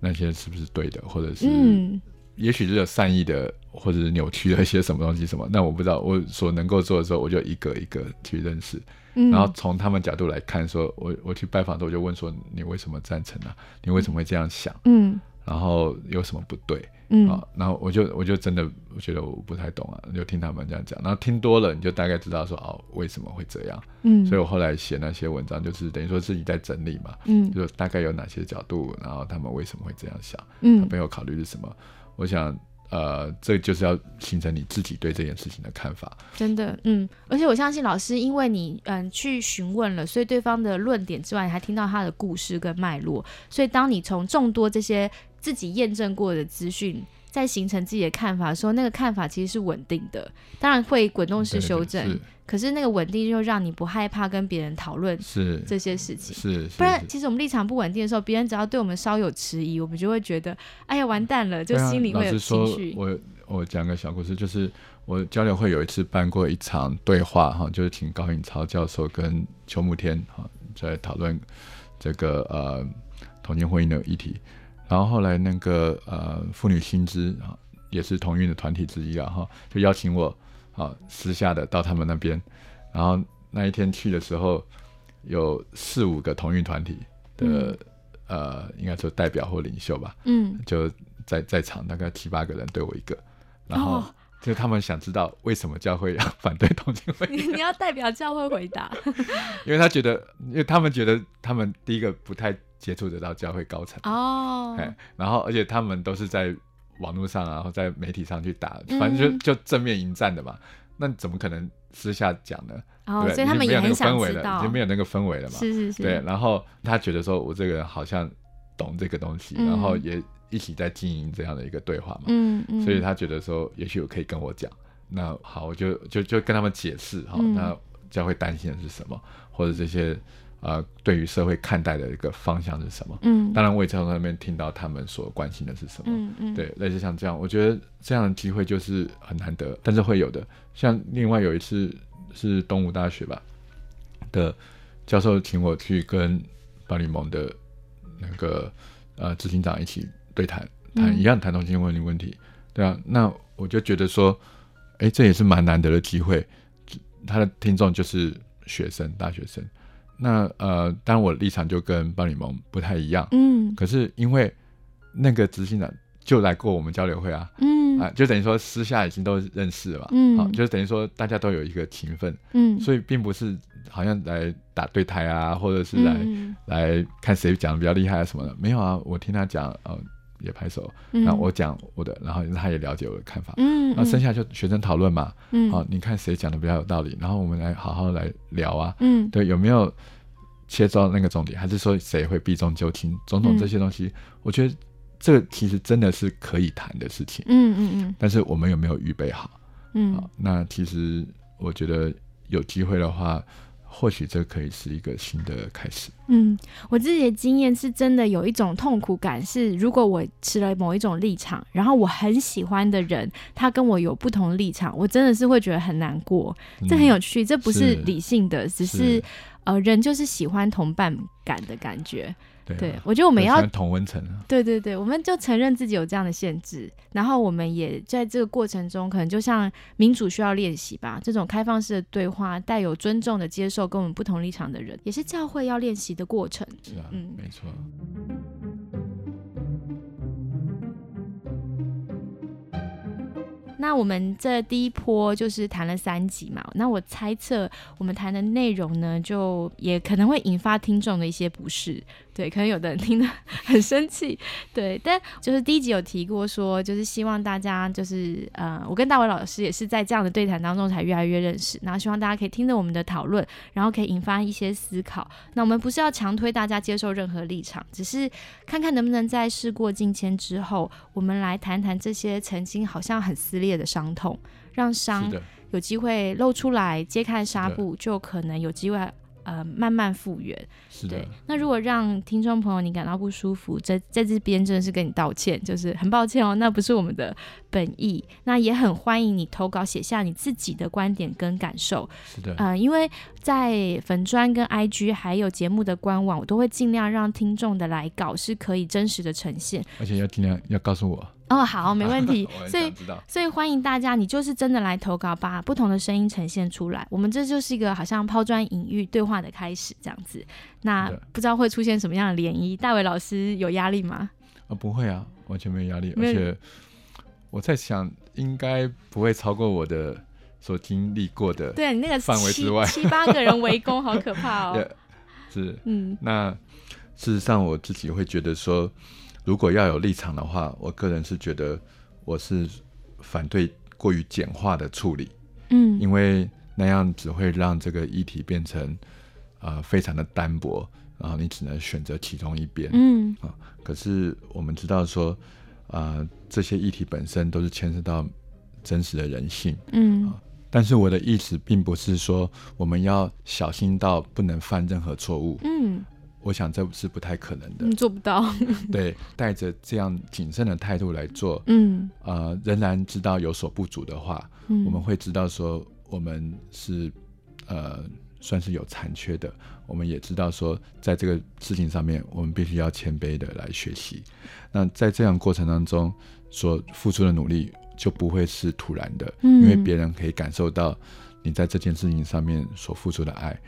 那些是不是对的，或者是。也许是有善意的，或者是扭曲了一些什么东西什么，那我不知道。我所能够做的时候，我就一个一个去认识，然后从他们角度来看，说我我去拜访的时候，我就问说：你为什么赞成呢？你为什么会这样想？嗯，然后有什么不对？嗯。啊，然后我就我就真的我觉得我不太懂啊，就听他们这样讲，然后听多了你就大概知道说哦为什么会这样，嗯，所以我后来写那些文章就是等于说自己在整理嘛，嗯。就大概有哪些角度，然后他们为什么会这样想，嗯。背后考虑是什么，我想呃这就是要形成你自己对这件事情的看法，真的，嗯，而且我相信老师，因为你嗯去询问了，所以对方的论点之外，你还听到他的故事跟脉络，所以当你从众多这些自己验证过的资讯，再形成自己的看法的时候，那个看法其实是稳定的，当然会滚动式修正，是可是那个稳定又让你不害怕跟别人讨论是这些事情。是，不然，其实我们立场不稳定的时候，别人只要对我们稍有迟疑，我们就会觉得，哎呀，完蛋了，就心里会有情绪。我我讲个小故事，就是我交流会有一次办过一场对话哈，就是请高颖超教授跟邱慕天哈在讨论这个呃同性婚姻的议题，然后后来那个呃妇女薪资啊也是同运的团体之一啊哈，就邀请我啊私下的到他们那边，然后那一天去的时候有四五个同运团体的、呃应该说代表或领袖吧，嗯，就在在场大概七八个人对我一个，然后哦就他们想知道为什么教会要 反对同性婚你姻，你要代表教会回答。因为他觉得，因为他们觉得他们第一个不太接触得到教会高层，哦，哎，然后而且他们都是在网络上啊，或在媒体上去打，反正就嗯就正面迎战的嘛，那怎么可能私下讲呢？哦，对，所以他们已经没有那也很想个氛围了，知道。已经没，有那个氛围了嘛，是是是，对，然后他觉得说我这个人好像懂这个东西，嗯。然后也一起在经营这样的一个对话嘛，嗯嗯，所以他觉得说，也许我可以跟我讲。那好，我就就就跟他们解释哈，嗯。那教会担心的是什么，或者这些呃对于社会看待的一个方向是什么。嗯，当然，我也从那边听到他们所关心的是什么。嗯嗯，对，类似像这样，我觉得这样的机会就是很难得，但是会有的。像另外有一次是东吴大学吧的教授请我去跟巴黎蒙的那个呃执行长一起对谈，谈嗯一样谈同性婚姻问题，对啊，那我就觉得说，哎，这也是蛮难得的机会。他的听众就是学生，大学生。那呃，当然我的立场就跟巴黎蒙不太一样，嗯。可是因为那个执行长就来过我们交流会啊，嗯。啊，就等于说私下已经都认识了嘛，嗯。好，就等于说大家都有一个情分，嗯，所以并不是好像来打对台啊，或者是来、嗯。来看谁讲的比较厉害啊什么的，没有啊，我听他讲，呃，也拍手，嗯，然后我讲我的，然后他也了解我的看法，嗯，那剩下就学生讨论嘛，嗯。好，你看谁讲的比较有道理，然后我们来好好来聊啊，嗯。对，有没有切到那个重点，还是说谁会避重就轻，种种嗯。这些东西，我觉得这个其实真的是可以谈的事情，嗯嗯嗯。但是我们有没有预备好？嗯。好，那其实我觉得有机会的话，或许这可以是一个新的开始。嗯，我自己的经验是真的有一种痛苦感，是如果我持了某一种立场，然后我很喜欢的人，他跟我有不同立场，我真的是会觉得很难过。这很有趣，这不是是理性的，只是呃，人就是喜欢同伴感的感觉。对啊对，我觉得我我们要同温层啊，对对对，我们就承认自己有这样的限制，然后我们也在这个过程中，可能就像民主需要练习吧，这种开放式的对话，带有尊重的接受跟我们不同立场的人，也是教会要练习的过程。是啊，嗯没错。那我们这第一波就是谈了三集嘛，那我猜测我们谈的内容呢，就也可能会引发听众的一些不适，对，可能有的人听得很生气，对，但就是第一集有提过说，就是希望大家就是呃，我跟大伟老师也是在这样的对谈当中才越来越认识，然后希望大家可以听着我们的讨论，然后可以引发一些思考。那我们不是要强推大家接受任何立场，只是看看能不能在事过境迁之后，我们来谈谈这些曾经好像很撕裂的伤痛，让伤，有机会露出来，揭开纱布，就可能有机会呃慢慢复原。是的对，，那如果让听众朋友你感到不舒服，在在这边真的是跟你道歉，就是很抱歉哦，那不是我们的本意。那也很欢迎你投稿写下你自己的观点跟感受，是的，呃，因为在粉砖跟 IG 还有节目的官网，我都会尽量让听众的来稿是可以真实的呈现。而且要尽量要告诉我，哦，好，没问题 所以。所以欢迎大家，你就是真的来投稿，把不同的声音呈现出来。我们这就是一个好像抛砖引玉对话的开始，这样子。那不知道会出现什么样的涟漪？大伟老师有压力吗？啊，不会啊，完全没有压力，而且我在想，应该不会超过我的所经历过的。对你那个范围之外七七八个人围攻，好可怕哦。是，嗯那事实上我自己会觉得说，如果要有立场的话，我个人是觉得我是反对过于简化的处理，嗯因为那样只会让这个议题变成呃非常的单薄，然后你只能选择其中一边。嗯啊可是我们知道说，呃，这些议题本身都是牵涉到真实的人性。嗯但是我的意思并不是说我们要小心到不能犯任何错误，嗯，我想这是不太可能的。你做不到。对，带着这样谨慎的态度来做，嗯呃，仍然知道有所不足的话，嗯，我们会知道说我们是呃算是有残缺的，我们也知道说在这个事情上面，我们必须要谦卑的来学习。那在这样过程当中所付出的努力就不会是突然的，嗯因为别人可以感受到你在这件事情上面所付出的爱。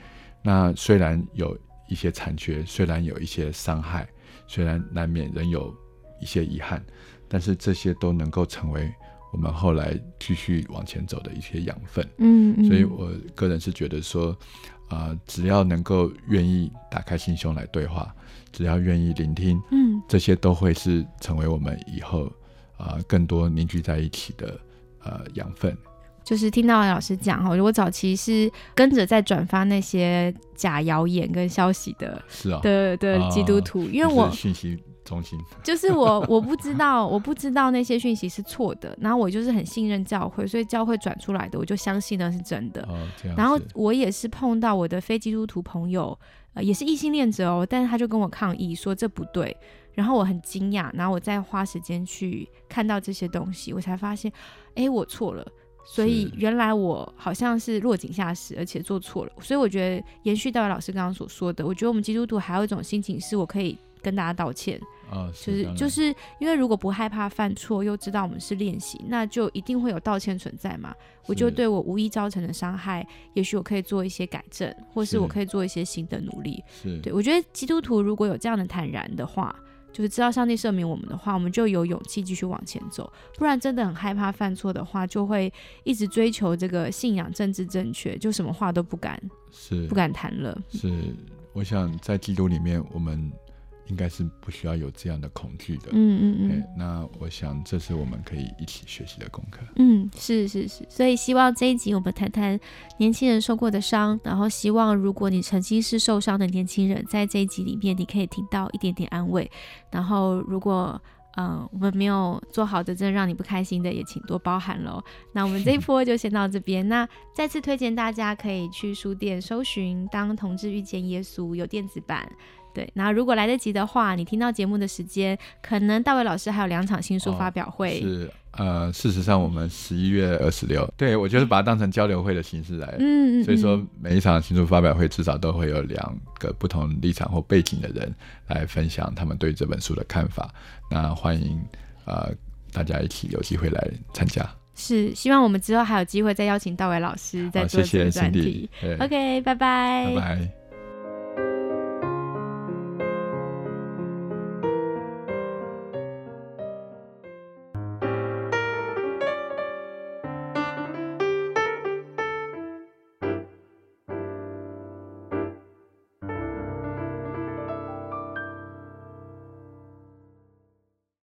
那虽然有一些残缺，虽然有一些伤害，虽然难免仍有一些遗憾，但是这些都能够成为我们后来继续往前走的一些养分。嗯，嗯所以我个人是觉得说，啊、只要能够愿意打开心胸来对话，只要愿意聆听，嗯这些都会是成为我们以后啊、更多凝聚在一起的呃养分。就是听到老师讲哈，我早期是跟着在转发那些假谣言跟消息的是啊、的的基督徒，因为我就是讯息中心，就是我我不知道我不知道那些讯息是错的，然后我就是很信任教会，所以教会转出来的我就相信那是真的。哦，这样子。然后我也是碰到我的非基督徒朋友，呃，也是异性恋者哦，但是他就跟我抗议说这不对，然后我很惊讶，然后我再花时间去看到这些东西，我才发现，哎，我错了。所以原来我好像是落井下石，而且做错了。所以我觉得延续到老师刚刚所说的，我觉得我们基督徒还有一种心情，是我可以跟大家道歉，啊，就是就是因为如果不害怕犯错，又知道我们是练习，那就一定会有道歉存在嘛。我就对我无意造成的伤害，也许我可以做一些改正，或是是我可以做一些新的努力。是对我觉得基督徒如果有这样的坦然的话，就是知道上帝赦免我们的话，我们就有勇气继续往前走。不然真的很害怕犯错的话，就会一直追求这个信仰政治正确，就什么话都不敢是不敢谈了。是，我想在基督里面，我们应该是不需要有这样的恐惧的。嗯嗯嗯哎，那我想这是我们可以一起学习的功课。嗯，是是是，所以希望这一集我们谈谈年轻人受过的伤，然后希望如果你曾经是受伤的年轻人，在这一集里面你可以听到一点点安慰，然后如果。嗯，我们没有做好的，真的让你不开心的，也请多包涵喽。那我们这一波就先到这边。那再次推荐大家可以去书店搜寻《当同志遇见耶稣》，有电子版。对，然后如果来得及的话，你听到节目的时间，可能大卫老师还有两场新书哦发表会。是呃，事实上我们十一月二十六，对我就是把它当成交流会的形式来。嗯，嗯所以说嗯，每一场新书发表会至少都会有两个不同立场或背景的人来分享他们对这本书的看法。那欢迎呃大家一起有机会来参加。是希望我们之后还有机会再邀请大伟老师再好，做这个专题。OK，拜拜。拜拜。